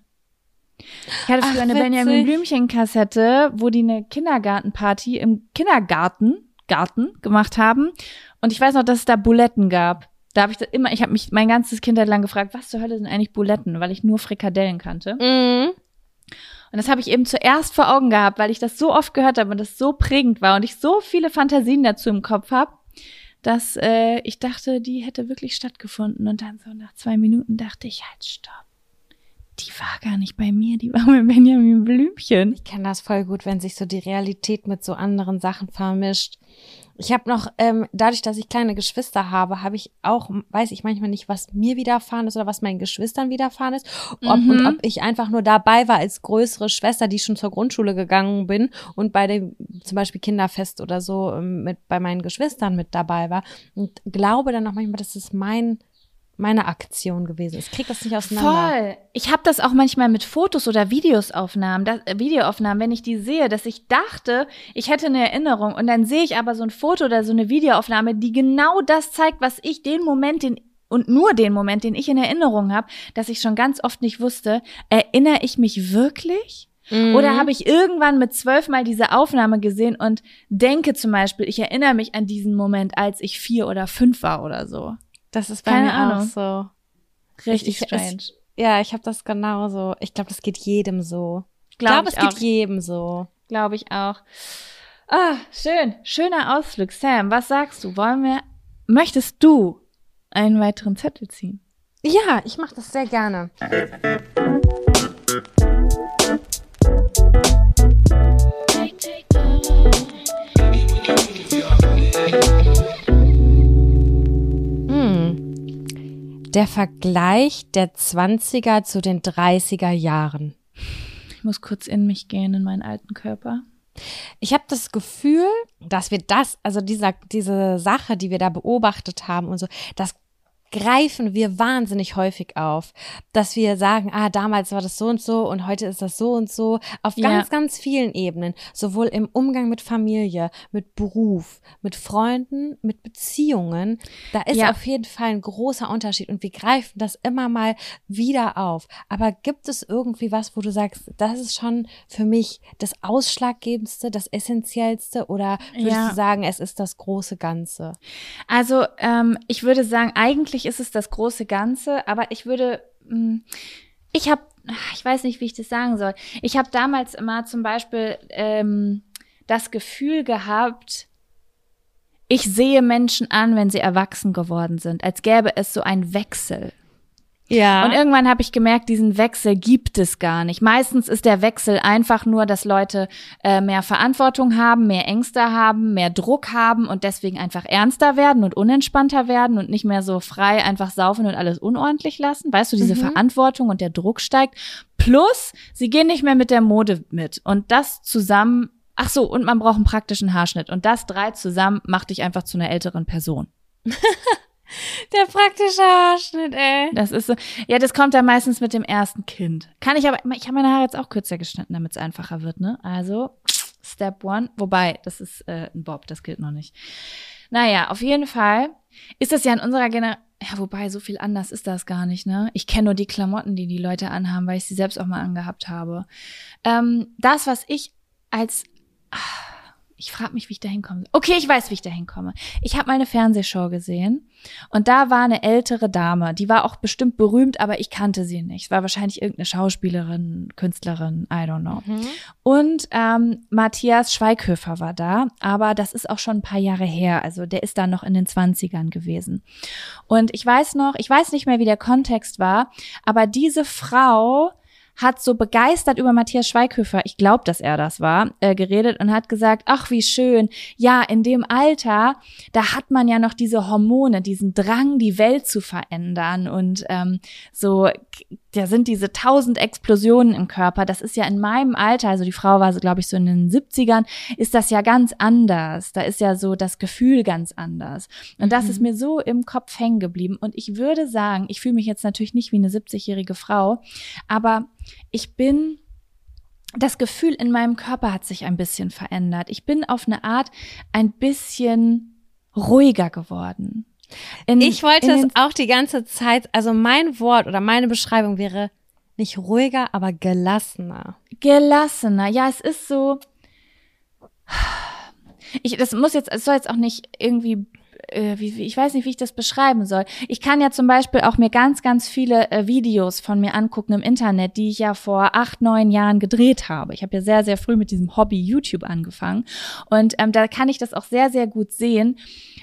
Ich hatte früher eine witzig. Benjamin Blümchen-Kassette, wo die eine Kindergartenparty im Kindergarten Garten gemacht haben. Und ich weiß noch, dass es da Buletten gab. Da habe ich da immer, ich habe mich mein ganzes Kindheit lang gefragt, was zur Hölle sind eigentlich Buletten, weil ich nur Frikadellen kannte. Mhm. Und das habe ich eben zuerst vor Augen gehabt, weil ich das so oft gehört habe und das so prägend war und ich so viele Fantasien dazu im Kopf habe, dass äh, ich dachte, die hätte wirklich stattgefunden. Und dann so nach zwei Minuten dachte ich, halt, stopp. Die war gar nicht bei mir, die war mit Benjamin Blümchen. Ich kenne das voll gut, wenn sich so die Realität mit so anderen Sachen vermischt. Ich habe noch, ähm, dadurch, dass ich kleine Geschwister habe, habe ich auch, weiß ich manchmal nicht, was mir widerfahren ist oder was meinen Geschwistern widerfahren ist. Ob, Mhm. Und ob ich einfach nur dabei war als größere Schwester, die schon zur Grundschule gegangen bin und bei dem zum Beispiel Kinderfest oder so ähm, mit bei meinen Geschwistern mit dabei war. Und glaube dann auch manchmal, dass es mein meine Aktion gewesen ist. Ich krieg das nicht auseinander. Voll. Ich habe das auch manchmal mit Fotos oder Videoaufnahmen, das, äh, Videoaufnahmen, wenn ich die sehe, dass ich dachte, ich hätte eine Erinnerung und dann sehe ich aber so ein Foto oder so eine Videoaufnahme, die genau das zeigt, was ich den Moment, den und nur den Moment, den ich in Erinnerung habe, dass ich schon ganz oft nicht wusste, erinnere ich mich wirklich? Mhm. Oder habe ich irgendwann mit zwölf Mal diese Aufnahme gesehen und denke zum Beispiel, ich erinnere mich an diesen Moment, als ich vier oder fünf war oder so. Das ist bei Keine mir Ahnung. auch so. Richtig Ich- es- strange. Ja, ich habe das genauso. Ich glaube, das geht jedem so. Ich Glaub glaube, ich es geht auch. jedem so. Glaube ich auch. Ah, schön. Schöner Ausflug. Sam, was sagst du? Wollen wir, möchtest du einen weiteren Zettel ziehen? Ja, ich mache das sehr gerne. Hm. Der Vergleich der 20er zu den 30er Jahren. Ich muss kurz in mich gehen, in meinen alten Körper. Ich habe das Gefühl, dass wir das, also dieser, diese Sache, die wir da beobachtet haben und so, das greifen wir wahnsinnig häufig auf, dass wir sagen, ah, damals war das so und so und heute ist das so und so, auf Ja. ganz, ganz vielen Ebenen, sowohl im Umgang mit Familie, mit Beruf, mit Freunden, mit Beziehungen, da ist Ja. auf jeden Fall ein großer Unterschied und wir greifen das immer mal wieder auf. Aber gibt es irgendwie was, wo du sagst, das ist schon für mich das Ausschlaggebendste, das Essentiellste oder würdest Ja. du sagen, es ist das große Ganze? Also, ähm, ich würde sagen, eigentlich ist es das große Ganze, aber ich würde, mh, ich habe, ich weiß nicht, wie ich das sagen soll. Ich habe damals immer zum Beispiel ähm, das Gefühl gehabt, ich sehe Menschen an, wenn sie erwachsen geworden sind, als gäbe es so einen Wechsel. Ja. Und irgendwann habe ich gemerkt, diesen Wechsel gibt es gar nicht. Meistens ist der Wechsel einfach nur, dass Leute äh, mehr Verantwortung haben, mehr Ängste haben, mehr Druck haben und deswegen einfach ernster werden und unentspannter werden und nicht mehr so frei einfach saufen und alles unordentlich lassen. Weißt du, diese Mhm. Verantwortung und der Druck steigt. Plus, sie gehen nicht mehr mit der Mode mit. Und das zusammen, ach so, und man braucht einen praktischen Haarschnitt. Und das drei zusammen macht dich einfach zu einer älteren Person. Der praktische Haarschnitt, ey. Das ist so. Ja, das kommt dann meistens mit dem ersten Kind. Kann ich aber, ich habe meine Haare jetzt auch kürzer geschnitten, damit es einfacher wird, ne? Also, Step one. Wobei, das ist äh, ein Bob, das gilt noch nicht. Naja, auf jeden Fall ist das ja in unserer Generation. Ja, wobei, so viel anders ist das gar nicht, ne? Ich kenne nur die Klamotten, die die Leute anhaben, weil ich sie selbst auch mal angehabt habe. Ähm, das, was ich als. Ah, ich frage mich, wie ich da hinkomme. Okay, ich weiß, wie ich da hinkomme. Ich habe mal eine Fernsehshow gesehen und da war eine ältere Dame, die war auch bestimmt berühmt, aber ich kannte sie nicht. Es war wahrscheinlich irgendeine Schauspielerin, Künstlerin, I don't know. Mhm. Und ähm, Matthias Schweighöfer war da, aber das ist auch schon ein paar Jahre her. Also der ist da noch in den Zwanzigern gewesen. Und ich weiß noch, ich weiß nicht mehr, wie der Kontext war, aber diese Frau hat so begeistert über Matthias Schweighöfer, ich glaube, dass er das war, äh, geredet und hat gesagt, ach wie schön, ja, in dem Alter, da hat man ja noch diese Hormone, diesen Drang, die Welt zu verändern und ähm, so, da sind diese tausend Explosionen im Körper, das ist ja in meinem Alter, also die Frau war so, glaube ich, so in den 70ern, ist das ja ganz anders, da ist ja so das Gefühl ganz anders und das Mhm. ist mir so im Kopf hängen geblieben und ich würde sagen, ich fühle mich jetzt natürlich nicht wie eine 70-jährige Frau, aber ich bin, das Gefühl in meinem Körper hat sich ein bisschen verändert. Ich bin auf eine Art ein bisschen ruhiger geworden. In- Ich wollte es auch die ganze Zeit, also mein Wort oder meine Beschreibung wäre nicht ruhiger, aber gelassener. gelassener. Ja, es ist so. Ich, das muss jetzt, es soll jetzt auch nicht irgendwie, äh, wie, wie, ich weiß nicht, wie ich das beschreiben soll. Ich kann ja zum Beispiel auch mir ganz, ganz viele äh, Videos von mir angucken im Internet, die ich ja vor acht, neun Jahren gedreht habe. Ich habe ja sehr, sehr früh mit diesem Hobby YouTube angefangen. Und ähm, da kann ich das auch sehr, sehr gut sehen,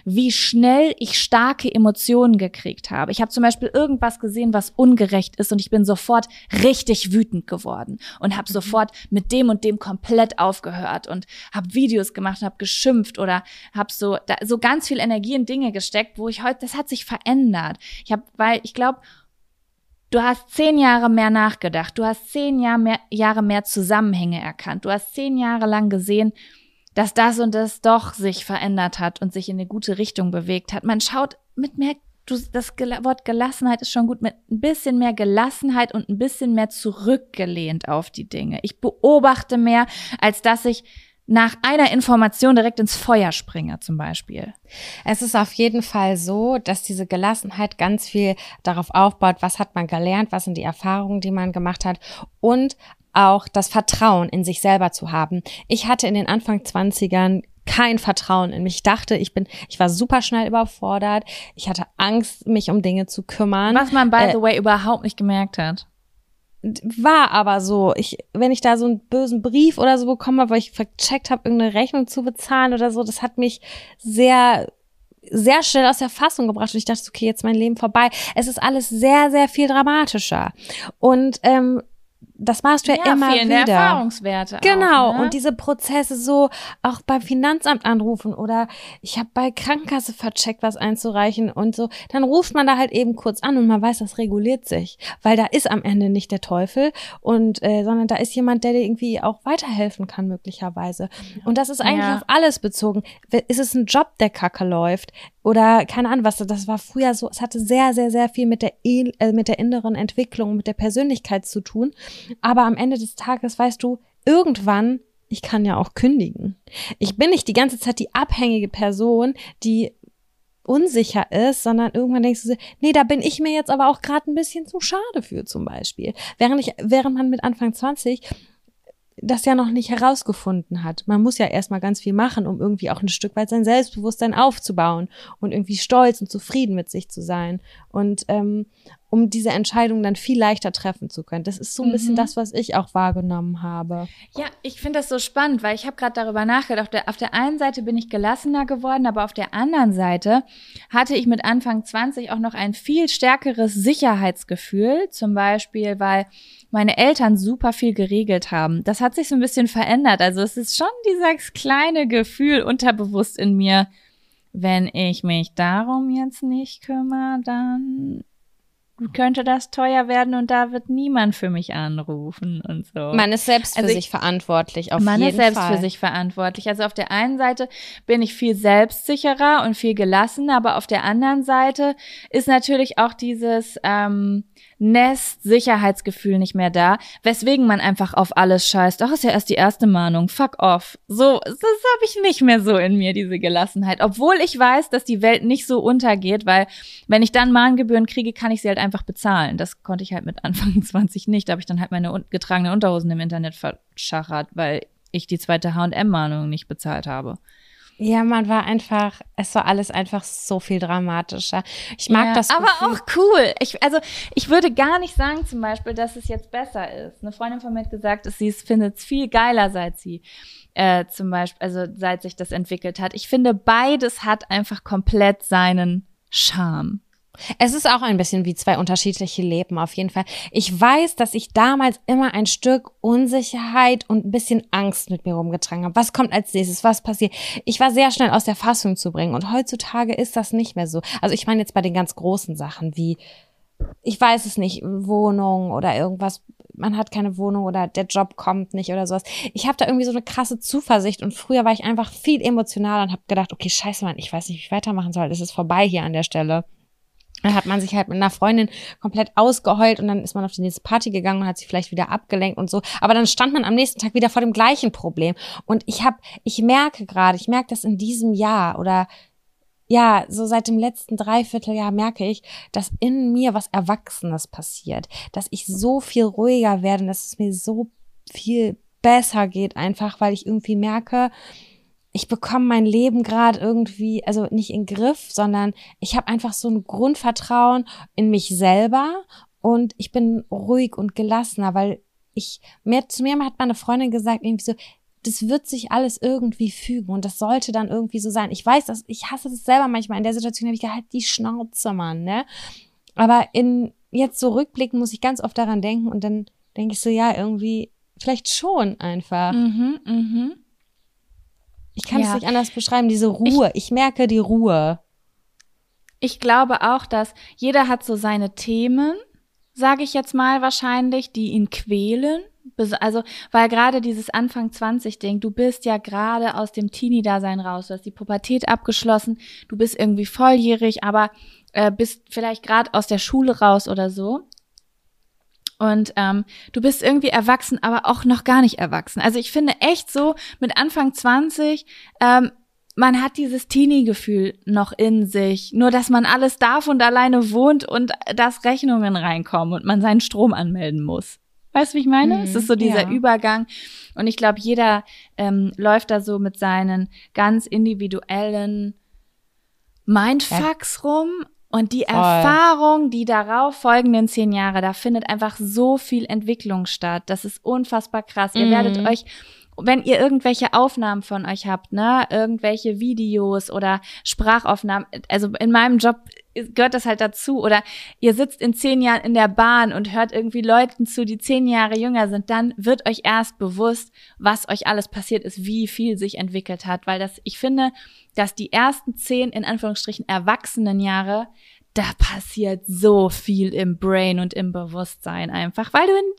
wie schnell ich starke Emotionen gekriegt habe. Ich habe zum Beispiel irgendwas gesehen, was ungerecht ist und ich bin sofort richtig wütend geworden und habe sofort mit dem und dem komplett aufgehört und habe Videos gemacht, habe geschimpft oder habe so da, so ganz viel Energie in Dinge gesteckt, wo ich heute, das hat sich verändert. Ich habe, weil ich glaube, Du hast zehn Jahre mehr nachgedacht. Du hast zehn Jahr mehr, Jahre mehr Zusammenhänge erkannt. Du hast zehn Jahre lang gesehen, dass das und das doch sich verändert hat und sich in eine gute Richtung bewegt hat. Man schaut mit mehr, du, das Wort Gelassenheit ist schon gut, mit ein bisschen mehr Gelassenheit und ein bisschen mehr zurückgelehnt auf die Dinge. Ich beobachte mehr, als dass ich nach einer Information direkt ins Feuer springe, zum Beispiel. Es ist auf jeden Fall so, dass diese Gelassenheit ganz viel darauf aufbaut, was hat man gelernt, was sind die Erfahrungen, die man gemacht hat und auch das Vertrauen in sich selber zu haben. Ich hatte in den Anfang 20ern kein Vertrauen in mich. Ich dachte, ich bin, ich war super schnell überfordert. Ich hatte Angst, mich um Dinge zu kümmern. Was man, by Äh, the way, überhaupt nicht gemerkt hat. War aber so. Ich, wenn ich da so einen bösen Brief oder so bekommen habe, weil ich vercheckt habe, irgendeine Rechnung zu bezahlen oder so, das hat mich sehr sehr schnell aus der Fassung gebracht und ich dachte, okay, jetzt mein Leben vorbei. Es ist alles sehr, sehr viel dramatischer. Und ähm, das machst du ja, immer fehlende wieder. Erfahrungswerte. Genau, auch, ne? und diese Prozesse so auch beim Finanzamt anrufen oder ich habe bei Krankenkasse vercheckt, was einzureichen und so, dann ruft man da halt eben kurz an und man weiß, das reguliert sich, weil da ist am Ende nicht der Teufel und äh, sondern da ist jemand, der dir irgendwie auch weiterhelfen kann möglicherweise. Und das ist eigentlich Ja. auf alles bezogen. Ist es ein Job, der kacke läuft oder keine Ahnung, was das war früher so, es hatte sehr sehr sehr viel mit der äh, mit der inneren Entwicklung, mit der Persönlichkeit zu tun, aber am Ende des Tages weißt du, irgendwann, ich kann ja auch kündigen. Ich bin nicht die ganze Zeit die abhängige Person, die unsicher ist, sondern irgendwann denkst du, nee, da bin ich mir jetzt aber auch gerade ein bisschen zu schade für zum Beispiel. Während ich, während man mit Anfang 20 das ja noch nicht herausgefunden hat. Man muss ja erstmal ganz viel machen, um irgendwie auch ein Stück weit sein Selbstbewusstsein aufzubauen und irgendwie stolz und zufrieden mit sich zu sein. Und, ähm, um diese Entscheidung dann viel leichter treffen zu können. Das ist so ein bisschen Mhm. das, was ich auch wahrgenommen habe. Ja, ich finde das so spannend, weil ich habe gerade darüber nachgedacht. Auf der, auf der einen Seite bin ich gelassener geworden, aber auf der anderen Seite hatte ich mit Anfang 20 auch noch ein viel stärkeres Sicherheitsgefühl. Zum Beispiel, weil meine Eltern super viel geregelt haben. Das hat sich so ein bisschen verändert. Also es ist schon dieses kleine Gefühl unterbewusst in mir, wenn ich mich darum jetzt nicht kümmere, dann könnte das teuer werden und da wird niemand für mich anrufen und so. Man ist selbst für Also ich- sich verantwortlich, auf Man jeden ist selbst Fall. für sich verantwortlich. Also auf der einen Seite bin ich viel selbstsicherer und viel gelassener, aber auf der anderen Seite ist natürlich auch dieses ähm, Nest-Sicherheitsgefühl nicht mehr da, weswegen man einfach auf alles scheißt. Ach, ist ja erst die erste Mahnung. Fuck off. So, das habe ich nicht mehr so in mir, diese Gelassenheit. Obwohl ich weiß, dass die Welt nicht so untergeht, weil wenn ich dann Mahngebühren kriege, kann ich sie halt einfach bezahlen. Das konnte ich halt mit Anfang 20 nicht. Da habe ich dann halt meine getragenen Unterhosen im Internet verschachert, weil ich die zweite H&M-Mahnung nicht bezahlt habe. Ja, man war einfach, es war alles einfach so viel dramatischer. Ich mag ja, das. aber Gefühl- auch cool. Ich, also ich würde gar nicht sagen zum Beispiel, dass es jetzt besser ist. Eine Freundin von mir hat gesagt, dass sie findet es viel geiler, seit sie äh, zum Beispiel, also seit sich das entwickelt hat. Ich finde, beides hat einfach komplett seinen Charme. Es ist auch ein bisschen wie zwei unterschiedliche Leben, auf jeden Fall. Ich weiß, dass ich damals immer ein Stück Unsicherheit und ein bisschen Angst mit mir rumgetragen habe. Was kommt als nächstes? Was passiert? Ich war sehr schnell aus der Fassung zu bringen und heutzutage ist das nicht mehr so. Also ich meine jetzt bei den ganz großen Sachen wie, ich weiß es nicht, Wohnung oder irgendwas, man hat keine Wohnung oder der Job kommt nicht oder sowas. Ich habe da irgendwie so eine krasse Zuversicht und früher war ich einfach viel emotionaler und habe gedacht, okay, scheiße, Mann, ich weiß nicht, wie ich weitermachen soll. Es ist vorbei hier an der Stelle. Dann hat man sich halt mit einer Freundin komplett ausgeheult und dann ist man auf die nächste Party gegangen und hat sich vielleicht wieder abgelenkt und so. Aber dann stand man am nächsten Tag wieder vor dem gleichen Problem. Und ich habe, ich merke gerade, ich merke das in diesem Jahr oder ja, so seit dem letzten Dreivierteljahr merke ich, dass in mir was Erwachsenes passiert, dass ich so viel ruhiger werde, dass es mir so viel besser geht, einfach weil ich irgendwie merke, ich bekomme mein Leben gerade irgendwie, also nicht in Griff, sondern ich habe einfach so ein Grundvertrauen in mich selber und ich bin ruhig und gelassener, weil ich, mir, zu mir hat meine Freundin gesagt, irgendwie so, das wird sich alles irgendwie fügen und das sollte dann irgendwie so sein. Ich weiß, dass ich hasse das selber manchmal. In der Situation habe ich gedacht, die Schnauze, Mann, ne? Aber in jetzt so rückblicken muss ich ganz oft daran denken und dann denke ich so, ja, irgendwie, vielleicht schon einfach. Mhm, mhm. Ich kann es Ja. nicht anders beschreiben, diese Ruhe. Ich, merke die Ruhe. Ich glaube auch, dass jeder hat so seine Themen, sage ich jetzt mal wahrscheinlich, die ihn quälen. Also, weil gerade dieses Anfang 20 Ding, du bist ja gerade aus dem Teenie-Dasein raus, du hast die Pubertät abgeschlossen, du bist irgendwie volljährig, aber äh, bist vielleicht gerade aus der Schule raus oder so. Und ähm, du bist irgendwie erwachsen, aber auch noch gar nicht erwachsen. Also ich finde echt so, mit Anfang 20, ähm, man hat dieses Teenie-Gefühl noch in sich. Nur, dass man alles darf und alleine wohnt und dass Rechnungen reinkommen und man seinen Strom anmelden muss. Weißt du, wie ich meine? Mhm, es ist so dieser ja. Übergang. Und ich glaube, jeder ähm, läuft da so mit seinen ganz individuellen Mindfucks rum. Und die Erfahrung, die darauf folgenden zehn Jahre, da findet einfach so viel Entwicklung statt. Das ist unfassbar krass. Ihr Mhm. werdet euch wenn ihr irgendwelche Aufnahmen von euch habt, ne, irgendwelche Videos oder Sprachaufnahmen, also in meinem Job gehört das halt dazu, oder ihr sitzt in zehn Jahren in der Bahn und hört irgendwie Leuten zu, die zehn Jahre jünger sind, dann wird euch erst bewusst, was euch alles passiert ist, wie viel sich entwickelt hat, weil das, ich finde, dass die ersten zehn, in Anführungsstrichen, erwachsenen Jahre, da passiert so viel im Brain und im Bewusstsein einfach, weil du in,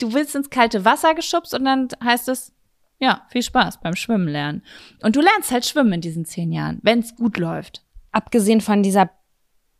du willst ins kalte Wasser geschubst und dann heißt es, ja, viel Spaß beim Schwimmen lernen. Und du lernst halt schwimmen in diesen zehn Jahren, wenn es gut läuft. Abgesehen von dieser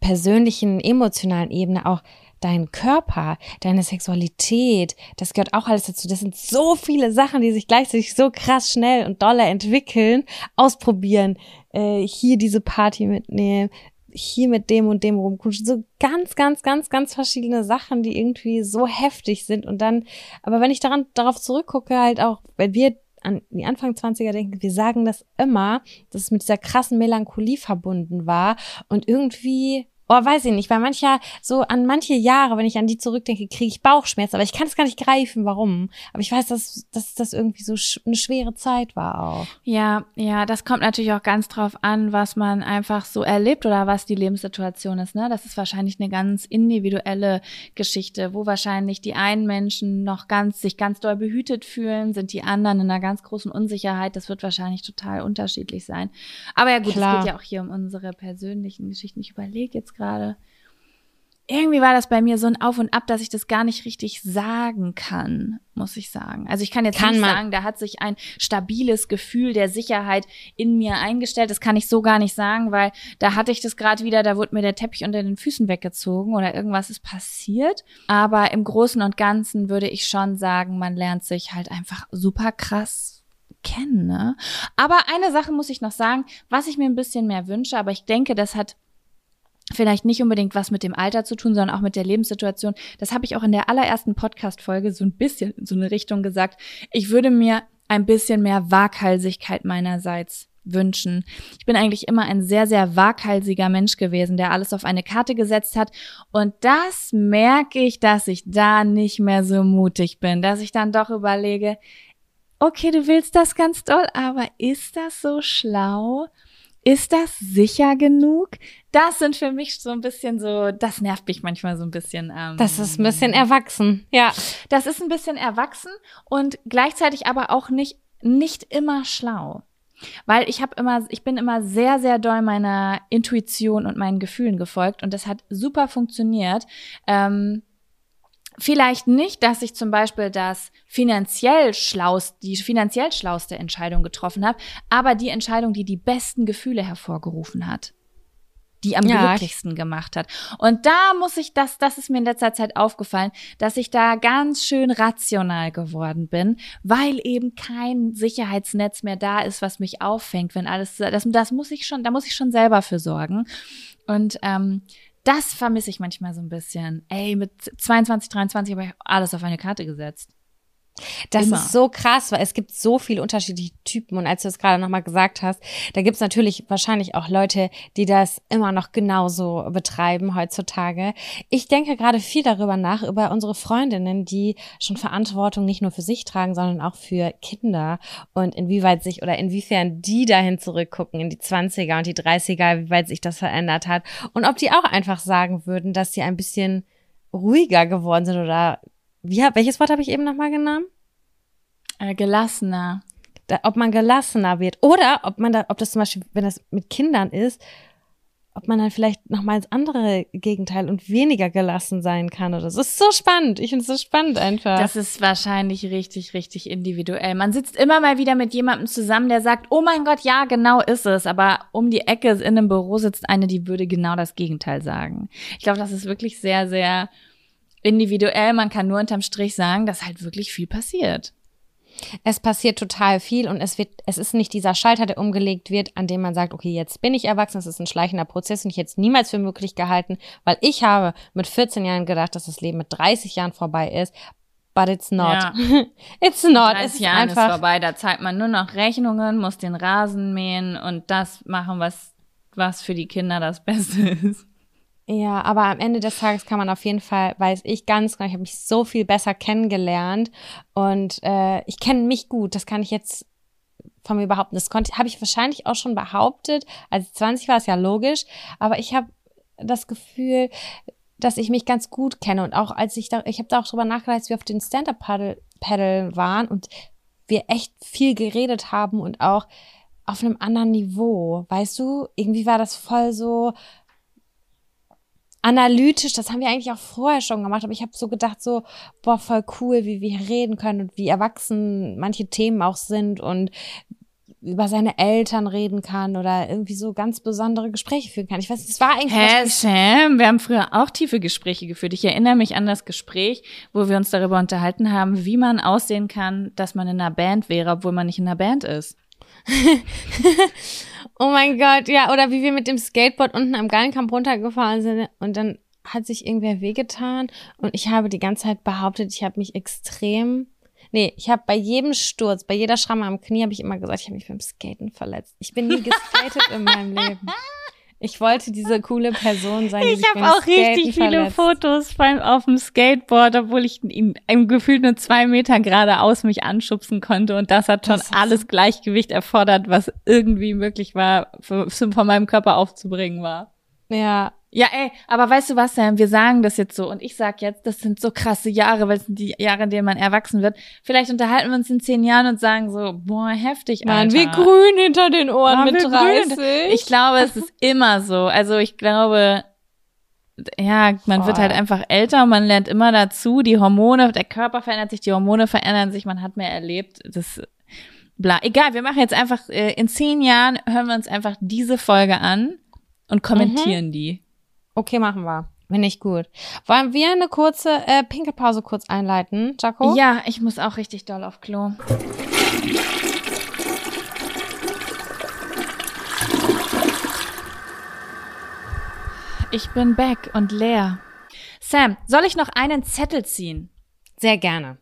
persönlichen, emotionalen Ebene auch dein Körper, deine Sexualität, das gehört auch alles dazu. Das sind so viele Sachen, die sich gleichzeitig so krass schnell und doller entwickeln, ausprobieren, äh, hier diese Party mitnehmen, hier mit dem und dem rumkutschen. So ganz, ganz, ganz, ganz verschiedene Sachen, die irgendwie so heftig sind. Und dann, aber wenn ich daran, darauf zurückgucke, halt auch, wenn wir an die Anfang 20er denken, wir sagen das immer, dass es mit dieser krassen Melancholie verbunden war. Und irgendwie Oh, weiß ich nicht, weil mancher, so an manche Jahre, wenn ich an die zurückdenke, kriege ich Bauchschmerzen, aber ich kann es gar nicht greifen, warum. Aber ich weiß, dass, dass das irgendwie so sch eine schwere Zeit war auch. Ja, ja, das kommt natürlich auch ganz drauf an, was man einfach so erlebt oder was die Lebenssituation ist, ne? Das ist wahrscheinlich eine ganz individuelle Geschichte, wo wahrscheinlich die einen Menschen noch ganz, sich ganz doll behütet fühlen, sind die anderen in einer ganz großen Unsicherheit. Das wird wahrscheinlich total unterschiedlich sein. Aber ja gut, Klar. es geht ja auch hier um unsere persönlichen Geschichten. Ich überlege jetzt gerade. Irgendwie war das bei mir so ein Auf und Ab, dass ich das gar nicht richtig sagen kann, muss ich sagen. Also ich kann jetzt kann nicht sagen, da hat sich ein stabiles Gefühl der Sicherheit in mir eingestellt. Das kann ich so gar nicht sagen, weil da hatte ich das gerade wieder, da wurde mir der Teppich unter den Füßen weggezogen oder irgendwas ist passiert. Aber im Großen und Ganzen würde ich schon sagen, man lernt sich halt einfach super krass kennen. Ne? Aber eine Sache muss ich noch sagen, was ich mir ein bisschen mehr wünsche, aber ich denke, das hat vielleicht nicht unbedingt was mit dem Alter zu tun, sondern auch mit der Lebenssituation. Das habe ich auch in der allerersten Podcast-Folge so ein bisschen in so eine Richtung gesagt. Ich würde mir ein bisschen mehr Waghalsigkeit meinerseits wünschen. Ich bin eigentlich immer ein sehr, sehr waghalsiger Mensch gewesen, der alles auf eine Karte gesetzt hat. Und das merke ich, dass ich da nicht mehr so mutig bin, dass ich dann doch überlege, okay, du willst das ganz doll, aber ist das so schlau? Ist das sicher genug? Das sind für mich so ein bisschen so, das nervt mich manchmal so ein bisschen. Ähm, das ist ein bisschen erwachsen, ja. Das ist ein bisschen erwachsen und gleichzeitig aber auch nicht, nicht immer schlau. Weil ich habe immer, ich bin immer sehr, sehr doll meiner Intuition und meinen Gefühlen gefolgt und das hat super funktioniert. Ähm, Vielleicht nicht, dass ich zum Beispiel das finanziell schlaust, die finanziell schlauste Entscheidung getroffen habe, aber die Entscheidung, die die besten Gefühle hervorgerufen hat, die am ja, glücklichsten gemacht hat. Und da muss ich das, das ist mir in letzter Zeit aufgefallen, dass ich da ganz schön rational geworden bin, weil eben kein Sicherheitsnetz mehr da ist, was mich auffängt, wenn alles, das, das muss ich schon, da muss ich schon selber für sorgen. Und ähm, das vermisse ich manchmal so ein bisschen. Ey, mit 22, 23 habe ich alles auf eine Karte gesetzt. Das Immer. ist so krass, weil es gibt so viele unterschiedliche Typen. Und als du es gerade nochmal gesagt hast, da gibt es natürlich wahrscheinlich auch Leute, die das immer noch genauso betreiben heutzutage. Ich denke gerade viel darüber nach, über unsere Freundinnen, die schon Verantwortung nicht nur für sich tragen, sondern auch für Kinder und inwieweit sich oder inwiefern die dahin zurückgucken in die 20er und die 30er, wie weit sich das verändert hat. Und ob die auch einfach sagen würden, dass sie ein bisschen ruhiger geworden sind oder wie, welches Wort habe ich eben nochmal genommen? Äh, gelassener. Da, ob man gelassener wird. Oder ob man da, ob das zum Beispiel, wenn das mit Kindern ist, ob man dann vielleicht nochmal ins andere Gegenteil und weniger gelassen sein kann oder so. Das ist so spannend. Ich finde es so spannend einfach. Das ist wahrscheinlich richtig, richtig individuell. Man sitzt immer mal wieder mit jemandem zusammen, der sagt, oh mein Gott, ja, genau ist es. Aber um die Ecke in einem Büro sitzt eine, die würde genau das Gegenteil sagen. Ich glaube, das ist wirklich sehr, sehr individuell. Man kann nur unterm Strich sagen, dass halt wirklich viel passiert. Es passiert total viel und es wird, es ist nicht dieser Schalter, der umgelegt wird, an dem man sagt, okay, jetzt bin ich erwachsen, es ist ein schleichender Prozess und ich hätte es niemals für möglich gehalten, weil ich habe mit 14 Jahren gedacht, dass das Leben mit 30 Jahren vorbei ist. But it's not. Ja. it's not. 30 es ist Jahren einfach ist vorbei. Da zahlt man nur noch Rechnungen, muss den Rasen mähen und das machen, was, was für die Kinder das Beste ist. Ja, aber am Ende des Tages kann man auf jeden Fall, weiß ich ganz genau, ich habe mich so viel besser kennengelernt und äh, ich kenne mich gut. Das kann ich jetzt von mir behaupten. Das konnte, habe ich wahrscheinlich auch schon behauptet. Als ich 20 war, ist ja logisch. Aber ich habe das Gefühl, dass ich mich ganz gut kenne und auch als ich da, ich habe da auch drüber nachgedacht, als wir auf den Stand-Up-Paddle waren und wir echt viel geredet haben und auch auf einem anderen Niveau. Weißt du, irgendwie war das voll so, analytisch, das haben wir eigentlich auch vorher schon gemacht, aber ich habe so gedacht, so, boah, voll cool, wie wir hier reden können und wie erwachsen manche Themen auch sind und über seine Eltern reden kann oder irgendwie so ganz besondere Gespräche führen kann. Ich weiß, es war eigentlich. Hä, Sam, wir haben früher auch tiefe Gespräche geführt. Ich erinnere mich an das Gespräch, wo wir uns darüber unterhalten haben, wie man aussehen kann, dass man in einer Band wäre, obwohl man nicht in einer Band ist. Oh mein Gott, ja, oder wie wir mit dem Skateboard unten am Gallenkamp runtergefahren sind und dann hat sich irgendwer wehgetan und ich habe die ganze Zeit behauptet, ich habe mich extrem Nee, ich habe bei jedem Sturz, bei jeder Schramme am Knie habe ich immer gesagt, ich habe mich beim Skaten verletzt. Ich bin nie geskatet in meinem Leben. Ich wollte diese coole Person sein. Die ich habe auch Skaten richtig viele verletzt. Fotos beim, auf dem Skateboard, obwohl ich ihn im Gefühl nur zwei Meter geradeaus mich anschubsen konnte. Und das hat schon Das alles Gleichgewicht erfordert, was irgendwie möglich war, für, für, von meinem Körper aufzubringen war. Ja, Ja, ey, aber weißt du was, Sam? Wir sagen das jetzt so und ich sag jetzt, das sind so krasse Jahre, weil es sind die Jahre, in denen man erwachsen wird. Vielleicht unterhalten wir uns in zehn Jahren und sagen so, boah, heftig, Mann, Alter. wie grün hinter den Ohren Ah, mit wie grün. 30. Ich glaube, es ist immer so. Also ich glaube, ja, man wird Voll. halt einfach älter und man lernt immer dazu. Die Hormone, der Körper verändert sich, die Hormone verändern sich, man hat mehr erlebt. Das bla. Egal, wir machen jetzt einfach, äh, in zehn Jahren hören wir uns einfach diese Folge an und kommentieren die. Okay, machen wir. Bin ich gut. Wollen wir eine kurze äh, Pinkelpause kurz einleiten, Jaco? Ja, ich muss auch richtig doll auf Klo. Ich bin back und leer. Sam, soll ich noch einen Zettel ziehen? Sehr gerne.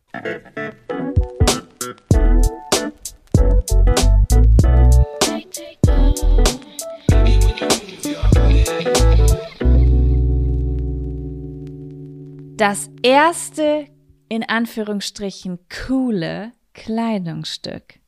Das erste, in Anführungsstrichen, coole Kleidungsstück.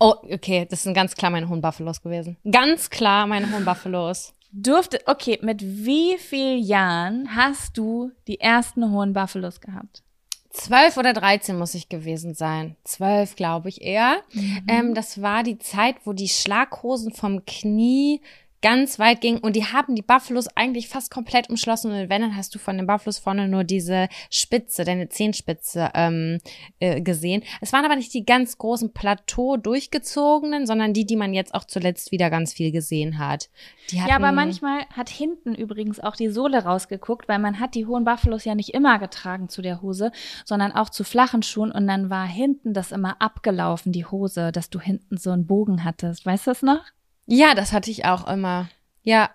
Oh, okay, das sind ganz klar meine hohen Buffalos gewesen. Ganz klar meine hohen Buffalos. Durfte, okay, mit wie vielen Jahren hast du die ersten hohen Buffalos gehabt? Zwölf oder dreizehn muss ich gewesen sein. Zwölf, glaube ich eher. Ähm, das war die Zeit, wo die Schlaghosen vom Knie ganz weit gingen und die haben die Buffalos eigentlich fast komplett umschlossen und wenn, dann hast du von den Buffalos vorne nur diese Spitze, deine Zehenspitze ähm, äh, gesehen. Es waren aber nicht die ganz großen Plateau durchgezogenen, sondern die, die man jetzt auch zuletzt wieder ganz viel gesehen hat. Die Ja, aber manchmal hat hinten übrigens auch die Sohle rausgeguckt, weil man hat die hohen Buffalos ja nicht immer getragen zu der Hose, sondern auch zu flachen Schuhen und dann war hinten das immer abgelaufen, die Hose, dass du hinten so einen Bogen hattest. Weißt du das noch? Ja, das hatte ich auch immer. Ja,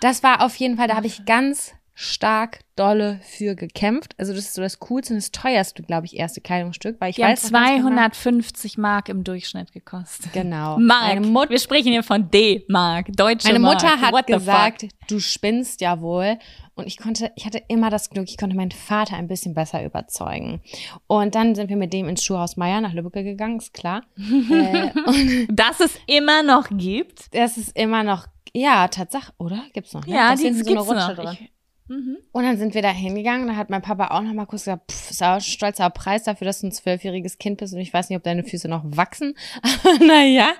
das war auf jeden Fall, da habe ich ganz stark dolle für gekämpft. Also das ist so das coolste und das teuerste, glaube ich, erste Kleidungsstück, weil ich Die haben weiß ganz 250 Mark im Durchschnitt gekostet. Genau. Mark. Meine, Mut Wir sprechen hier von D-Mark, deutsche meine Mark. Mutter hat What gesagt, du spinnst ja wohl. Und ich konnte, ich hatte immer das Glück, ich konnte meinen Vater ein bisschen besser überzeugen. Und dann sind wir mit dem ins Schuhhaus Meier nach Lübeck gegangen, ist klar. äh, und Dass es immer noch gibt. das ist immer noch, ja, Tatsache, oder? Gibt's noch? Ne? Ja, Da ist die so eine gibt's Rutsche noch. drin. Ich, mhm. Und dann sind wir da hingegangen, da hat mein Papa auch noch mal kurz gesagt, pff, ist auch ein stolzer Preis dafür, dass du ein zwölfjähriges Kind bist und ich weiß nicht, ob deine Füße noch wachsen. Aber naja,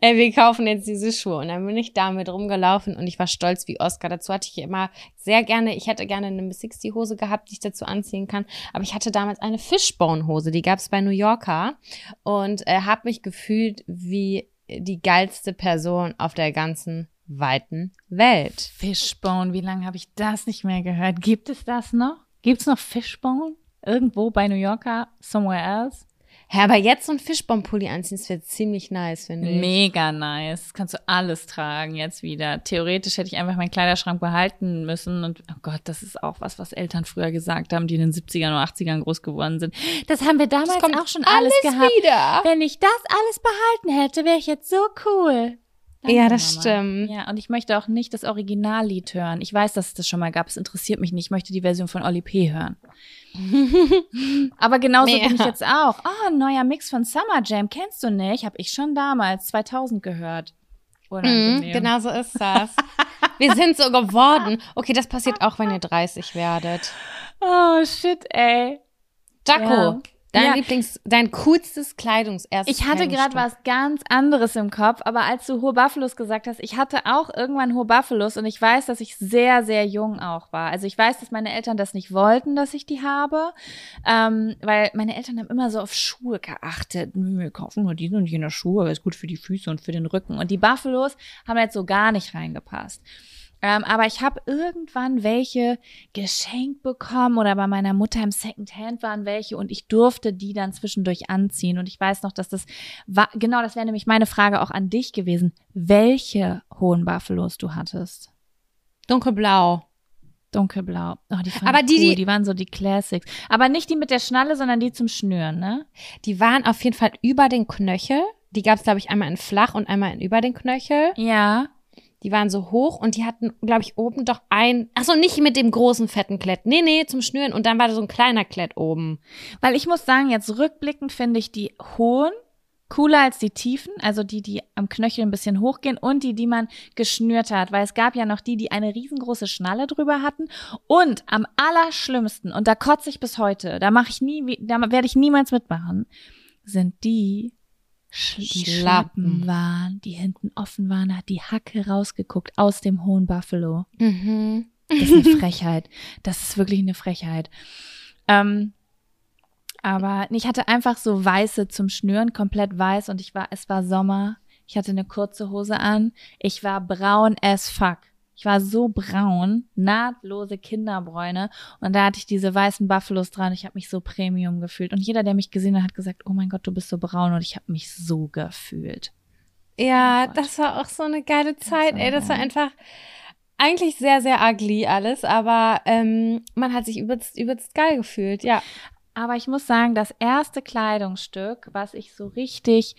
äh, wir kaufen jetzt diese Schuhe. Und dann bin ich damit rumgelaufen und ich war stolz wie Oscar. Dazu hatte ich immer sehr gerne, ich hätte gerne eine Miss 60 Hose gehabt, die ich dazu anziehen kann. Aber ich hatte damals eine Fishbone Hose, die gab es bei New Yorker und äh, habe mich gefühlt wie die geilste Person auf der ganzen weiten Welt. Fishbone, wie lange habe ich das nicht mehr gehört? Gibt es das noch? Gibt es noch Fishbone? Irgendwo bei New Yorker? Somewhere else? Ja, aber jetzt so ein Fischbombenpulli anziehen, das wäre ziemlich nice, finde ich. Mega nice. Das kannst du alles tragen jetzt wieder. Theoretisch hätte ich einfach meinen Kleiderschrank behalten müssen. Und oh Gott, das ist auch was, was Eltern früher gesagt haben, die in den 70ern oder 80ern groß geworden sind. Das haben wir damals kommt auch schon alles, gehabt. wieder. Wenn ich das alles behalten hätte, wäre ich jetzt so cool. Ja, das Mama. stimmt. Ja, und ich möchte auch nicht das Originallied hören. Ich weiß, dass es das schon mal gab. Es interessiert mich nicht. Ich möchte die Version von Oli P. hören. Aber genauso Nee. bin ich jetzt auch. Oh, ein neuer Mix von Summer Jam. Kennst du nicht? Habe ich schon damals 2000 gehört. Mhm, genau so ist das. Wir sind so geworden. Okay, das passiert auch, wenn ihr 30 werdet. Oh, shit, ey. Jaco, Ja. Dein Ja. Lieblings, dein coolstes Kleidungs erstes Ich hatte gerade was ganz anderes im Kopf, aber als du hohe Buffalos gesagt hast, ich hatte auch irgendwann hohe Buffalos und ich weiß, dass ich sehr, sehr jung auch war. Also ich weiß, dass meine Eltern das nicht wollten, dass ich die habe, ähm, weil meine Eltern haben immer so auf Schuhe geachtet. Wir kaufen nur diese und jene Schuhe, weil es gut für die Füße und für den Rücken. Und die Buffalos haben jetzt so gar nicht reingepasst. Ähm, aber ich habe irgendwann welche geschenkt bekommen oder bei meiner Mutter im Secondhand waren welche und ich durfte die dann zwischendurch anziehen. Und ich weiß noch, dass das war, genau, das wäre nämlich meine Frage auch an dich gewesen. Welche hohen Buffalos du hattest? Dunkelblau. Dunkelblau. Oh, die Aber die, cool. die- die waren so die Classics. Aber nicht die mit der Schnalle, sondern die zum Schnüren, ne? Die waren auf jeden Fall über den Knöchel. Die gab es, glaube ich, einmal in flach und einmal in über den Knöchel. Ja. Die waren so hoch und die hatten, glaube ich, oben doch ein, ach so, nicht mit dem großen fetten Klett. Nee, nee, zum Schnüren und dann war da so ein kleiner Klett oben. Weil ich muss sagen, jetzt rückblickend finde ich die hohen cooler als die tiefen, also die, die am Knöchel ein bisschen hochgehen und die, die man geschnürt hat, weil es gab ja noch die, die eine riesengroße Schnalle drüber hatten und am allerschlimmsten, und da kotze ich bis heute, da mache ich nie, da werde ich niemals mitmachen, sind die, die Schlappen waren, die hinten offen waren, hat die Hacke rausgeguckt aus dem hohen Buffalo. Mhm. Das ist eine Frechheit. Das ist wirklich eine Frechheit. Ähm, aber ich hatte einfach so weiße zum Schnüren, komplett weiß und ich war, es war Sommer. Ich hatte eine kurze Hose an. Ich war braun as fuck. Ich war so braun, nahtlose Kinderbräune und da hatte ich diese weißen Buffalos dran. Ich habe mich so Premium gefühlt und jeder, der mich gesehen hat, hat gesagt: "Oh mein Gott, du bist so braun" und ich habe mich so gefühlt. Ja, oh das war auch so eine geile Zeit. Das Ey, das war einfach eigentlich sehr, sehr ugly alles, aber ähm, man hat sich übelst, übelst geil gefühlt, ja. Aber ich muss sagen, das erste Kleidungsstück, was ich so richtig,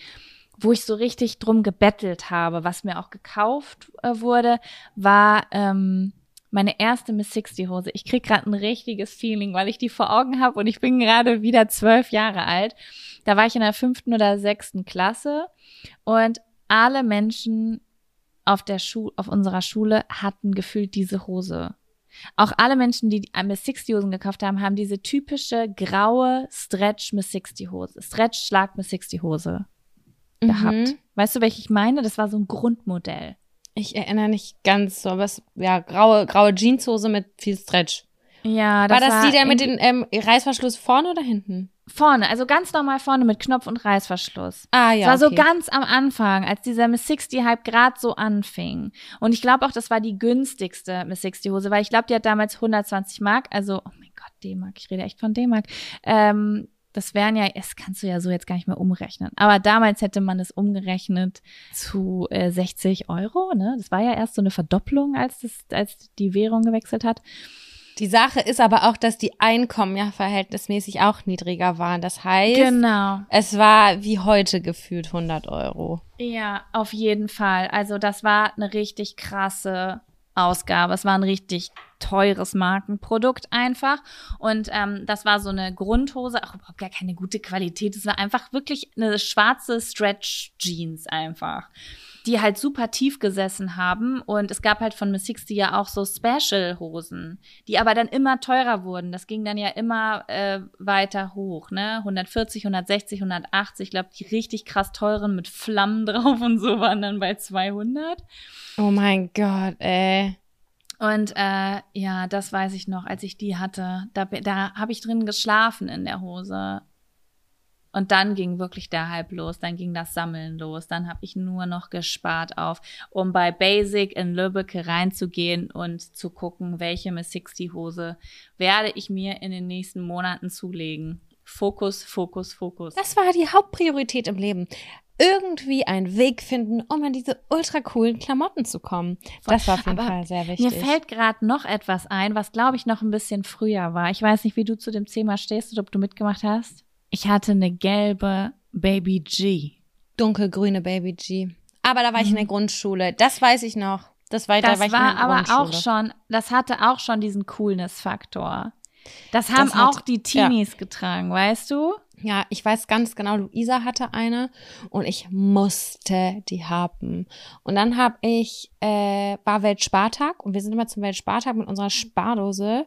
wo ich so richtig drum gebettelt habe, was mir auch gekauft äh, wurde, war ähm, meine erste Miss 60 Hose. Ich krieg gerade ein richtiges Feeling, weil ich die vor Augen habe und ich bin gerade wieder zwölf Jahre alt. Da war ich in der fünften oder sechsten Klasse und alle Menschen auf der Schule, auf unserer Schule hatten gefühlt diese Hose. Auch alle Menschen, die Miss 60 Hosen gekauft haben, haben diese typische graue Stretch Miss 60 Hose, Stretch Schlag Miss 60 Hose mhm. gehabt. Weißt du, welche ich meine? Das war so ein Grundmodell. Ich erinnere nicht ganz so, aber es, ja, graue, graue Jeanshose mit viel Stretch. Ja, das war das war die da mit dem ähm, Reißverschluss vorne oder hinten? Vorne, also ganz normal vorne mit Knopf und Reißverschluss. Ah ja. Das war okay. so ganz am Anfang, als dieser Miss 60 Hype gerade so anfing. Und ich glaube auch, das war die günstigste Miss 60 Hose, weil ich glaube, die hat damals 120 Mark, also, oh mein Gott, D-Mark, ich rede echt von D-Mark. Ähm, das wären ja, das kannst du ja so jetzt gar nicht mehr umrechnen. Aber damals hätte man es umgerechnet zu äh, 60 Euro, ne? Das war ja erst so eine Verdopplung, als das, als die Währung gewechselt hat. Die Sache ist aber auch, dass die Einkommen ja verhältnismäßig auch niedriger waren. Das heißt, genau. es war wie heute gefühlt 100 Euro. Ja, auf jeden Fall. Also das war eine richtig krasse Ausgabe. Es war ein richtig teures Markenprodukt einfach. Und ähm, das war so eine Grundhose, auch überhaupt gar keine gute Qualität. Es war einfach wirklich eine schwarze Stretch-Jeans einfach die halt super tief gesessen haben. Und es gab halt von Miss 60 ja auch so Special-Hosen, die aber dann immer teurer wurden. Das ging dann ja immer äh, weiter hoch, ne? 140, 160, 180. Ich glaube, die richtig krass teuren mit Flammen drauf und so waren dann bei 200. Oh mein Gott, ey. Und äh, ja, das weiß ich noch, als ich die hatte. Da, da habe ich drin geschlafen in der Hose. Und dann ging wirklich der Hype los, dann ging das Sammeln los, dann habe ich nur noch gespart auf, um bei Basic in Lübbecke reinzugehen und zu gucken, welche Miss 60 Hose werde ich mir in den nächsten Monaten zulegen. Fokus, Fokus, Fokus. Das war die Hauptpriorität im Leben. Irgendwie einen Weg finden, um an diese ultra coolen Klamotten zu kommen. Das war auf jeden Aber Fall sehr wichtig. Mir fällt gerade noch etwas ein, was glaube ich noch ein bisschen früher war. Ich weiß nicht, wie du zu dem Thema stehst oder ob du mitgemacht hast. Ich hatte eine gelbe Baby G. Dunkelgrüne Baby G. Aber da war ich in der Grundschule. Das weiß ich noch. Das war, das da war, ich war in der aber auch schon, das hatte auch schon diesen Coolness-Faktor. Das haben Das hat- auch die Teenies getragen, weißt du? Ja, ich weiß ganz genau, Luisa hatte eine und ich musste die haben. Und dann habe ich, äh, war Weltspartag und wir sind immer zum Weltspartag mit unserer Spardose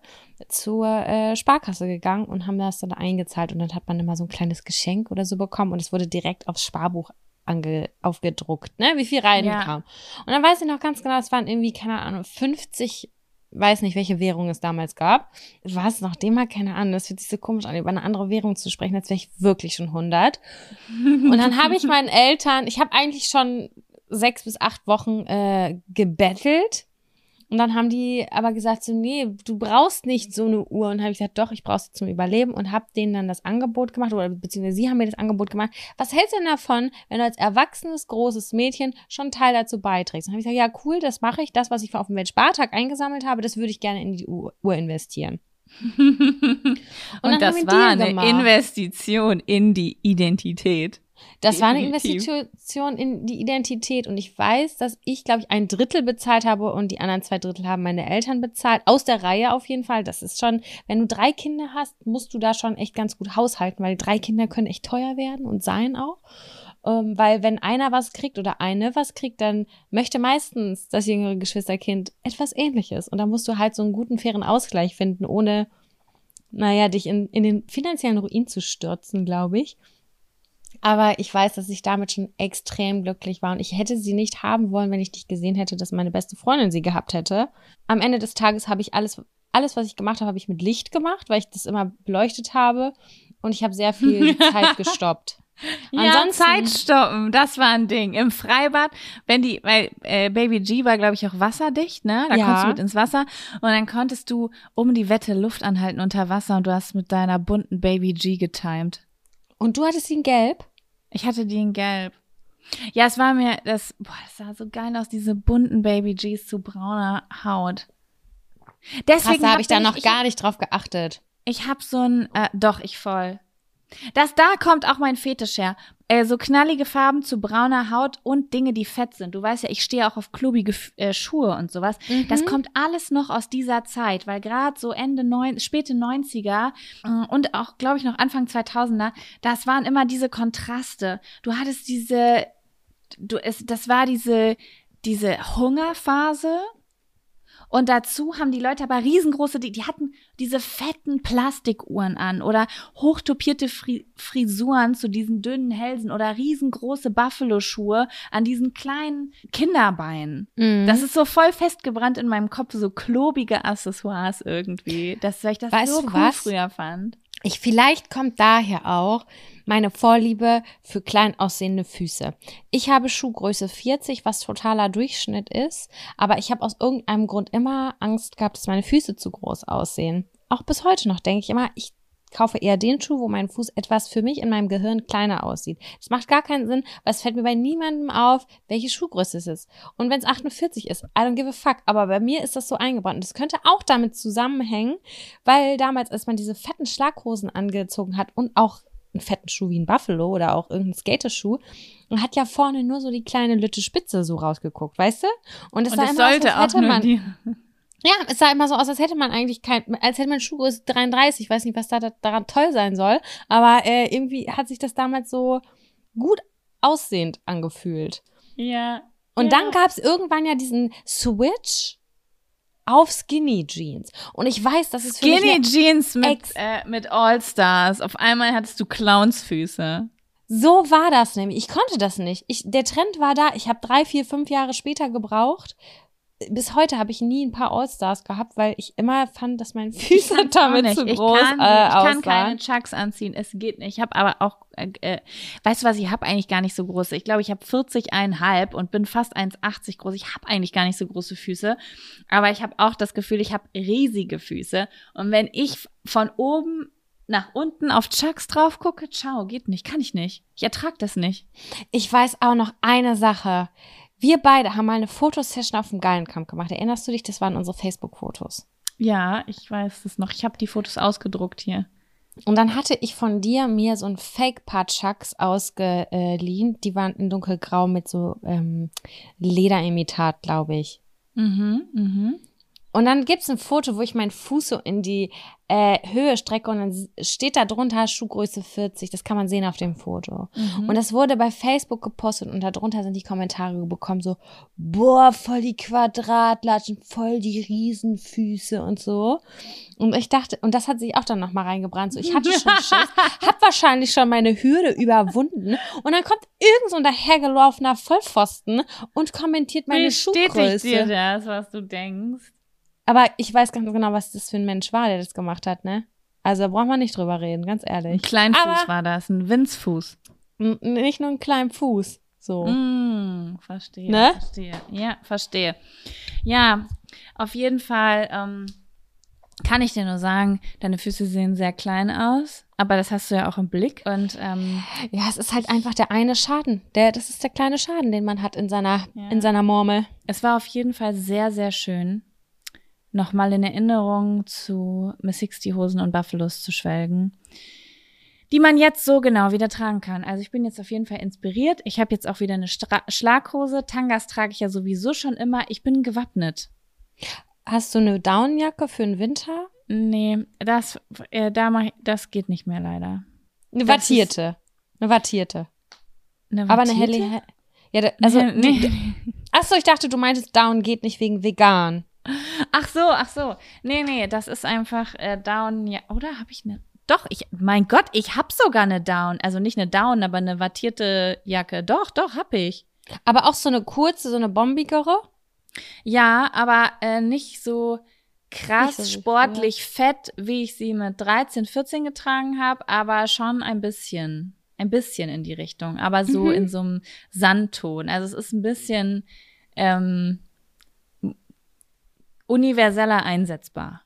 zur äh, Sparkasse gegangen und haben das dann eingezahlt und dann hat man immer so ein kleines Geschenk oder so bekommen und es wurde direkt aufs Sparbuch ange aufgedruckt, ne, wie viel reinkam. Und dann weiß ich noch ganz genau, es waren irgendwie, keine Ahnung, 50 weiß nicht, welche Währung es damals gab. War es noch D-Mark? Keine Ahnung. Das fühlt sich so komisch an, über eine andere Währung zu sprechen, als wäre ich wirklich schon 100. Und dann habe ich meinen Eltern, ich habe eigentlich schon sechs bis acht Wochen äh, gebettelt. Und dann haben die aber gesagt, so, nee, du brauchst nicht so eine Uhr. Und habe ich gesagt, doch, ich brauche sie zum Überleben und habe denen dann das Angebot gemacht, oder beziehungsweise sie haben mir das Angebot gemacht. Was hältst du denn davon, wenn du als erwachsenes, großes Mädchen schon Teil dazu beiträgst? Dann habe ich gesagt, ja, cool, das mache ich. Das, was ich auf dem Weltspartag eingesammelt habe, das würde ich gerne in die Uhr investieren. Und, dann das war eine gemacht. Investition in die Identität. Das war eine. Investition in die Identität und ich weiß, dass ich, glaube ich, ein Drittel bezahlt habe und die anderen zwei Drittel haben meine Eltern bezahlt. Aus der Reihe auf jeden Fall. Das ist schon, wenn du drei Kinder hast, musst du da schon echt ganz gut haushalten, weil drei Kinder können echt teuer werden und sein auch. Ähm, weil wenn einer was kriegt oder eine was kriegt, dann möchte meistens das jüngere Geschwisterkind etwas ähnliches. Und da musst du halt so einen guten, fairen Ausgleich finden, ohne, naja, dich in, in den finanziellen Ruin zu stürzen, glaube ich. Aber ich weiß, dass ich damit schon extrem glücklich war und ich hätte sie nicht haben wollen, wenn ich nicht gesehen hätte, dass meine beste Freundin sie gehabt hätte. Am Ende des Tages habe ich alles, alles, was ich gemacht habe, habe ich mit Licht gemacht, weil ich das immer beleuchtet habe und ich habe sehr viel Zeit gestoppt. Ja, Ansonsten- Zeit stoppen, das war ein Ding. Im Freibad, wenn die, weil äh, Baby G war, glaube ich, auch wasserdicht, ne? Da Ja. konntest du mit ins Wasser und dann konntest du um die Wette Luft anhalten unter Wasser und du hast mit deiner bunten Baby G getimed. Und du hattest ihn gelb? Ich hatte die in Gelb. Ja, es war mir, das, boah, das sah so geil aus, diese bunten Baby Gs zu brauner Haut. Deswegen habe ich da noch ich, gar nicht drauf geachtet. Ich hab so ein, äh, doch, ich voll. Das, da kommt auch mein Fetisch her. Äh, so knallige Farben zu brauner Haut und Dinge, die fett sind. Du weißt ja, ich stehe auch auf klubige F- äh, Schuhe und sowas. Das Mhm. kommt alles noch aus dieser Zeit, weil gerade so Ende neun, späte 90er äh, und auch, glaube ich, noch Anfang 2000er, das waren immer diese Kontraste. Du hattest diese, du, es, das war diese, diese Hungerphase. Und dazu haben die Leute aber riesengroße, die, die hatten diese fetten Plastikuhren an oder hochtopierte Fri Frisuren zu diesen dünnen Hälsen oder riesengroße Buffalo-Schuhe an diesen kleinen Kinderbeinen. Mhm. Das ist so voll festgebrannt in meinem Kopf, so klobige Accessoires irgendwie. Das, weil ich das Weißt so cool was? früher fand. Ich, vielleicht kommt daher auch meine Vorliebe für klein aussehende Füße. Ich habe Schuhgröße 40, was totaler Durchschnitt ist, aber ich habe aus irgendeinem Grund immer Angst gehabt, dass meine Füße zu groß aussehen. Auch bis heute noch denke ich immer, ich kaufe eher den Schuh, wo mein Fuß etwas für mich in meinem Gehirn kleiner aussieht. Das macht gar keinen Sinn, weil es fällt mir bei niemandem auf, welche Schuhgröße es ist. Und wenn es 48 ist, I don't give a fuck. Aber bei mir ist das so eingebaut. Und das könnte auch damit zusammenhängen, weil damals, als man diese fetten Schlaghosen angezogen hat und auch einen fetten Schuh wie ein Buffalo oder auch irgendeinen Skaterschuh, und hat ja vorne nur so die kleine lütte Spitze so rausgeguckt, weißt du? Und es Und sah immer sollte aus, als hätte man, die. ja, es sah immer so aus, als hätte man eigentlich kein, als hätte man Schuhgröße 33. Ich weiß nicht, was da, da daran toll sein soll, aber äh, irgendwie hat sich das damals so gut aussehend angefühlt. Ja. Und ja. dann gab es irgendwann ja diesen Switch auf Skinny Jeans. Und ich weiß, das ist für mich Skinny Jeans mit, äh, mit All-Stars. Auf einmal hattest du Clownsfüße. So war das nämlich. Ich konnte das nicht. Ich, der Trend war da. Ich habe drei, vier, fünf Jahre später gebraucht. Bis heute habe ich nie ein paar All-Stars gehabt, weil ich immer fand, dass meine Füße damit zu ich groß kann, äh, ich kann keine Chucks anziehen. Es geht nicht. Ich habe aber auch, äh, äh, weißt du was, ich habe eigentlich gar nicht so große. Ich glaube, ich habe 40,5 und bin fast 1,80 groß. Ich habe eigentlich gar nicht so große Füße. Aber ich habe auch das Gefühl, ich habe riesige Füße. Und wenn ich von oben nach unten auf Chucks drauf gucke, ciao, geht nicht, kann ich nicht. Ich ertrag das nicht. Ich weiß auch noch eine Sache. Wir beide haben mal eine Fotosession auf dem Gallenkampf gemacht. Erinnerst du dich? Das waren unsere Facebook-Fotos. Ja, ich weiß es noch. Ich habe die Fotos ausgedruckt hier. Und dann hatte ich von dir mir so ein Fake-Paar Chucks ausgeliehen. Die waren in dunkelgrau mit so ähm, Lederimitat, glaube ich. Mhm, mhm. Und dann gibt's ein Foto, wo ich meinen Fuß so in die äh, Höhe strecke und dann steht da drunter Schuhgröße 40. Das kann man sehen auf dem Foto. Mhm. Und das wurde bei Facebook gepostet und darunter sind die Kommentare bekommen so, boah, voll die Quadratlatschen, voll die Riesenfüße und so. Und ich dachte, und das hat sich auch dann nochmal reingebrannt. So, ich hatte schon Schiss, hab wahrscheinlich schon meine Hürde überwunden. Und dann kommt irgend so ein dahergelaufener Vollpfosten und kommentiert meine Bestätigt Schuhgröße. dir das, was du denkst? Aber ich weiß ganz genau, was das für ein Mensch war, der das gemacht hat, ne? Also da braucht man nicht drüber reden, ganz Ein ehrlich. Kleinfuß Aber- war das, ein Winzfuß. Nicht nur einen kleinen Fuß. So. Mm, verstehe, Ne? verstehe. Ja, verstehe. Ja, auf jeden Fall ähm, kann ich dir nur sagen, deine Füße sehen sehr klein aus, aber das hast du ja auch im Blick. Und ähm, Ja, es ist halt einfach der eine Schaden. Der, das ist der kleine Schaden, den man hat in seiner, Ja. in seiner Murmel. es war auf jeden Fall sehr, sehr schön, nochmal in Erinnerung zu Miss Sixty Hosen und Buffalos zu schwelgen. die man jetzt so genau wieder tragen kann. Also ich bin jetzt auf jeden Fall inspiriert. Ich habe jetzt auch wieder eine Stra Schlaghose. Tangas trage ich ja sowieso schon immer. Ich bin gewappnet. Hast du eine Downjacke für den Winter? Nee, das, äh, da mach das geht nicht mehr leider. Eine wattierte. Eine wattierte. Eine Aber eine helle. Ja, da, also. nee, nee. Achso, ich dachte, du meintest Down geht nicht wegen vegan. Ach so, ach so. Nee, nee, das ist einfach äh, Down. Ja, oder habe ich eine? Doch, ich, mein Gott, ich hab sogar eine Down. Also nicht eine Down, aber eine wattierte Jacke. Doch, doch, hab ich. Aber auch so eine kurze, so eine bombigere. Ja, aber äh, nicht so krass Nicht so sportlich fett, wie ich sie mit 13, 14 getragen habe, aber schon ein bisschen, ein bisschen in die Richtung, aber so Mhm. in so einem Sandton. Also es ist ein bisschen ähm, universeller einsetzbar.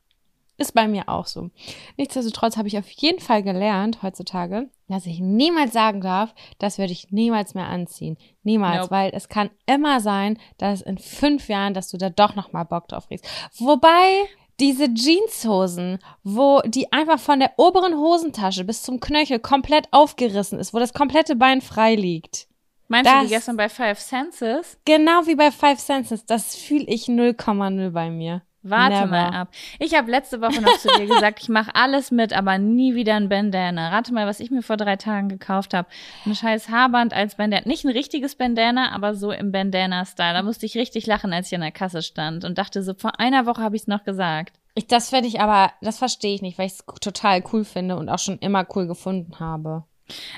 Ist bei mir auch so. Nichtsdestotrotz habe ich auf jeden Fall gelernt heutzutage, dass ich niemals sagen darf, das werde ich niemals mehr anziehen. Niemals, Nope. weil es kann immer sein, dass in fünf Jahren, dass du da doch noch mal Bock drauf kriegst. Wobei diese Jeanshosen, wo die einfach von der oberen Hosentasche bis zum Knöchel komplett aufgerissen ist, wo das komplette Bein frei liegt. Meinst du Das- die gestern bei Five Senses? Genau wie bei Five Senses, das fühle ich 0,0 bei mir. Warte Never. mal ab. Ich habe letzte Woche noch zu dir gesagt, ich mache alles mit, aber nie wieder ein Bandana. Rate mal, was ich mir vor drei Tagen gekauft habe. Ein scheiß Haarband als Bandana. Nicht ein richtiges Bandana, aber so im Bandana-Style. Da musste ich richtig lachen, als ich an der Kasse stand und dachte so, vor einer Woche habe ich es noch gesagt. Ich, das finde ich aber, das verstehe ich nicht, weil ich es total cool finde und auch schon immer cool gefunden habe.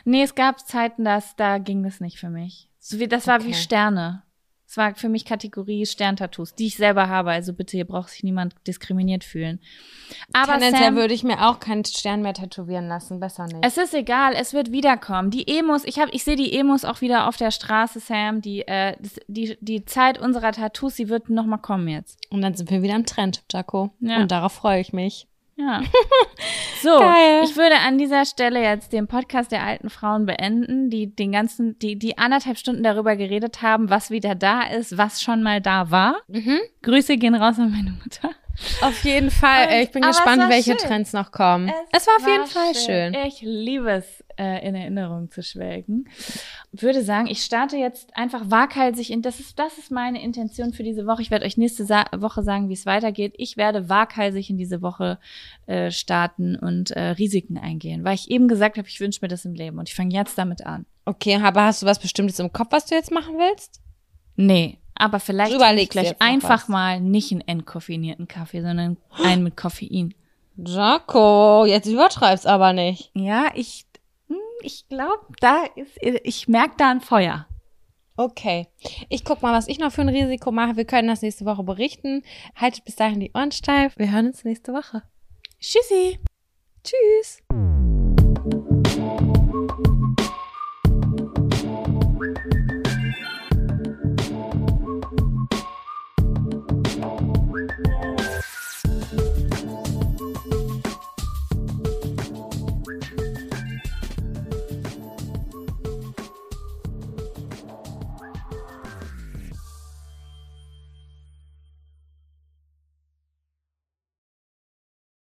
Nee, es gab Zeiten, dass, da ging das nicht für mich. So wie, das war wie Okay. Sterne. Es war für mich Kategorie Sterntattoos, die ich selber habe. Also bitte, hier braucht sich niemand diskriminiert fühlen. Aber Tendenziell Sam, würde ich mir auch keinen Stern mehr tätowieren lassen, besser nicht. Es ist egal, es wird wiederkommen. Die Emos, ich habe, ich sehe die Emos auch wieder auf der Straße, Sam. Die, äh, die, die Zeit unserer Tattoos, sie wird noch mal kommen jetzt. und dann sind wir wieder im Trend, Jaco. Ja. Und darauf freue ich mich. Ja. So, Geil. ich würde an dieser Stelle jetzt den Podcast der alten Frauen beenden, die den ganzen, die, die anderthalb Stunden darüber geredet haben, was wieder da ist, was schon mal da war. Mhm. Grüße gehen raus an meine Mutter. Auf jeden Fall. Und- ich bin es gespannt, war welche schön. Trends noch kommen. Es, war auf jeden Fall schön. Ich liebe es, äh, in Erinnerung zu schwelgen. Würde sagen, ich starte jetzt einfach waghalsig in, das ist, das ist meine Intention für diese Woche. Ich werde euch nächste Sa Woche sagen, wie es weitergeht. Ich werde waghalsig in diese Woche äh, starten und äh, Risiken eingehen, weil ich eben gesagt habe, ich wünsche mir das im Leben und ich fange jetzt damit an. Okay, aber hast du was Bestimmtes im Kopf, was du jetzt machen willst? Nee, aber vielleicht ich gleich einfach mal nicht einen entkoffinierten Kaffee, sondern einen mit Koffein. Jaco, jetzt übertreib's aber nicht. Ja, ich, ich glaube, da ist, ich merke da ein Feuer. Okay. Ich guck mal, was ich noch für ein Risiko mache. Wir können das nächste Woche berichten. Haltet bis dahin die Ohren steif. Wir hören uns nächste Woche. Tschüssi. Tschüss.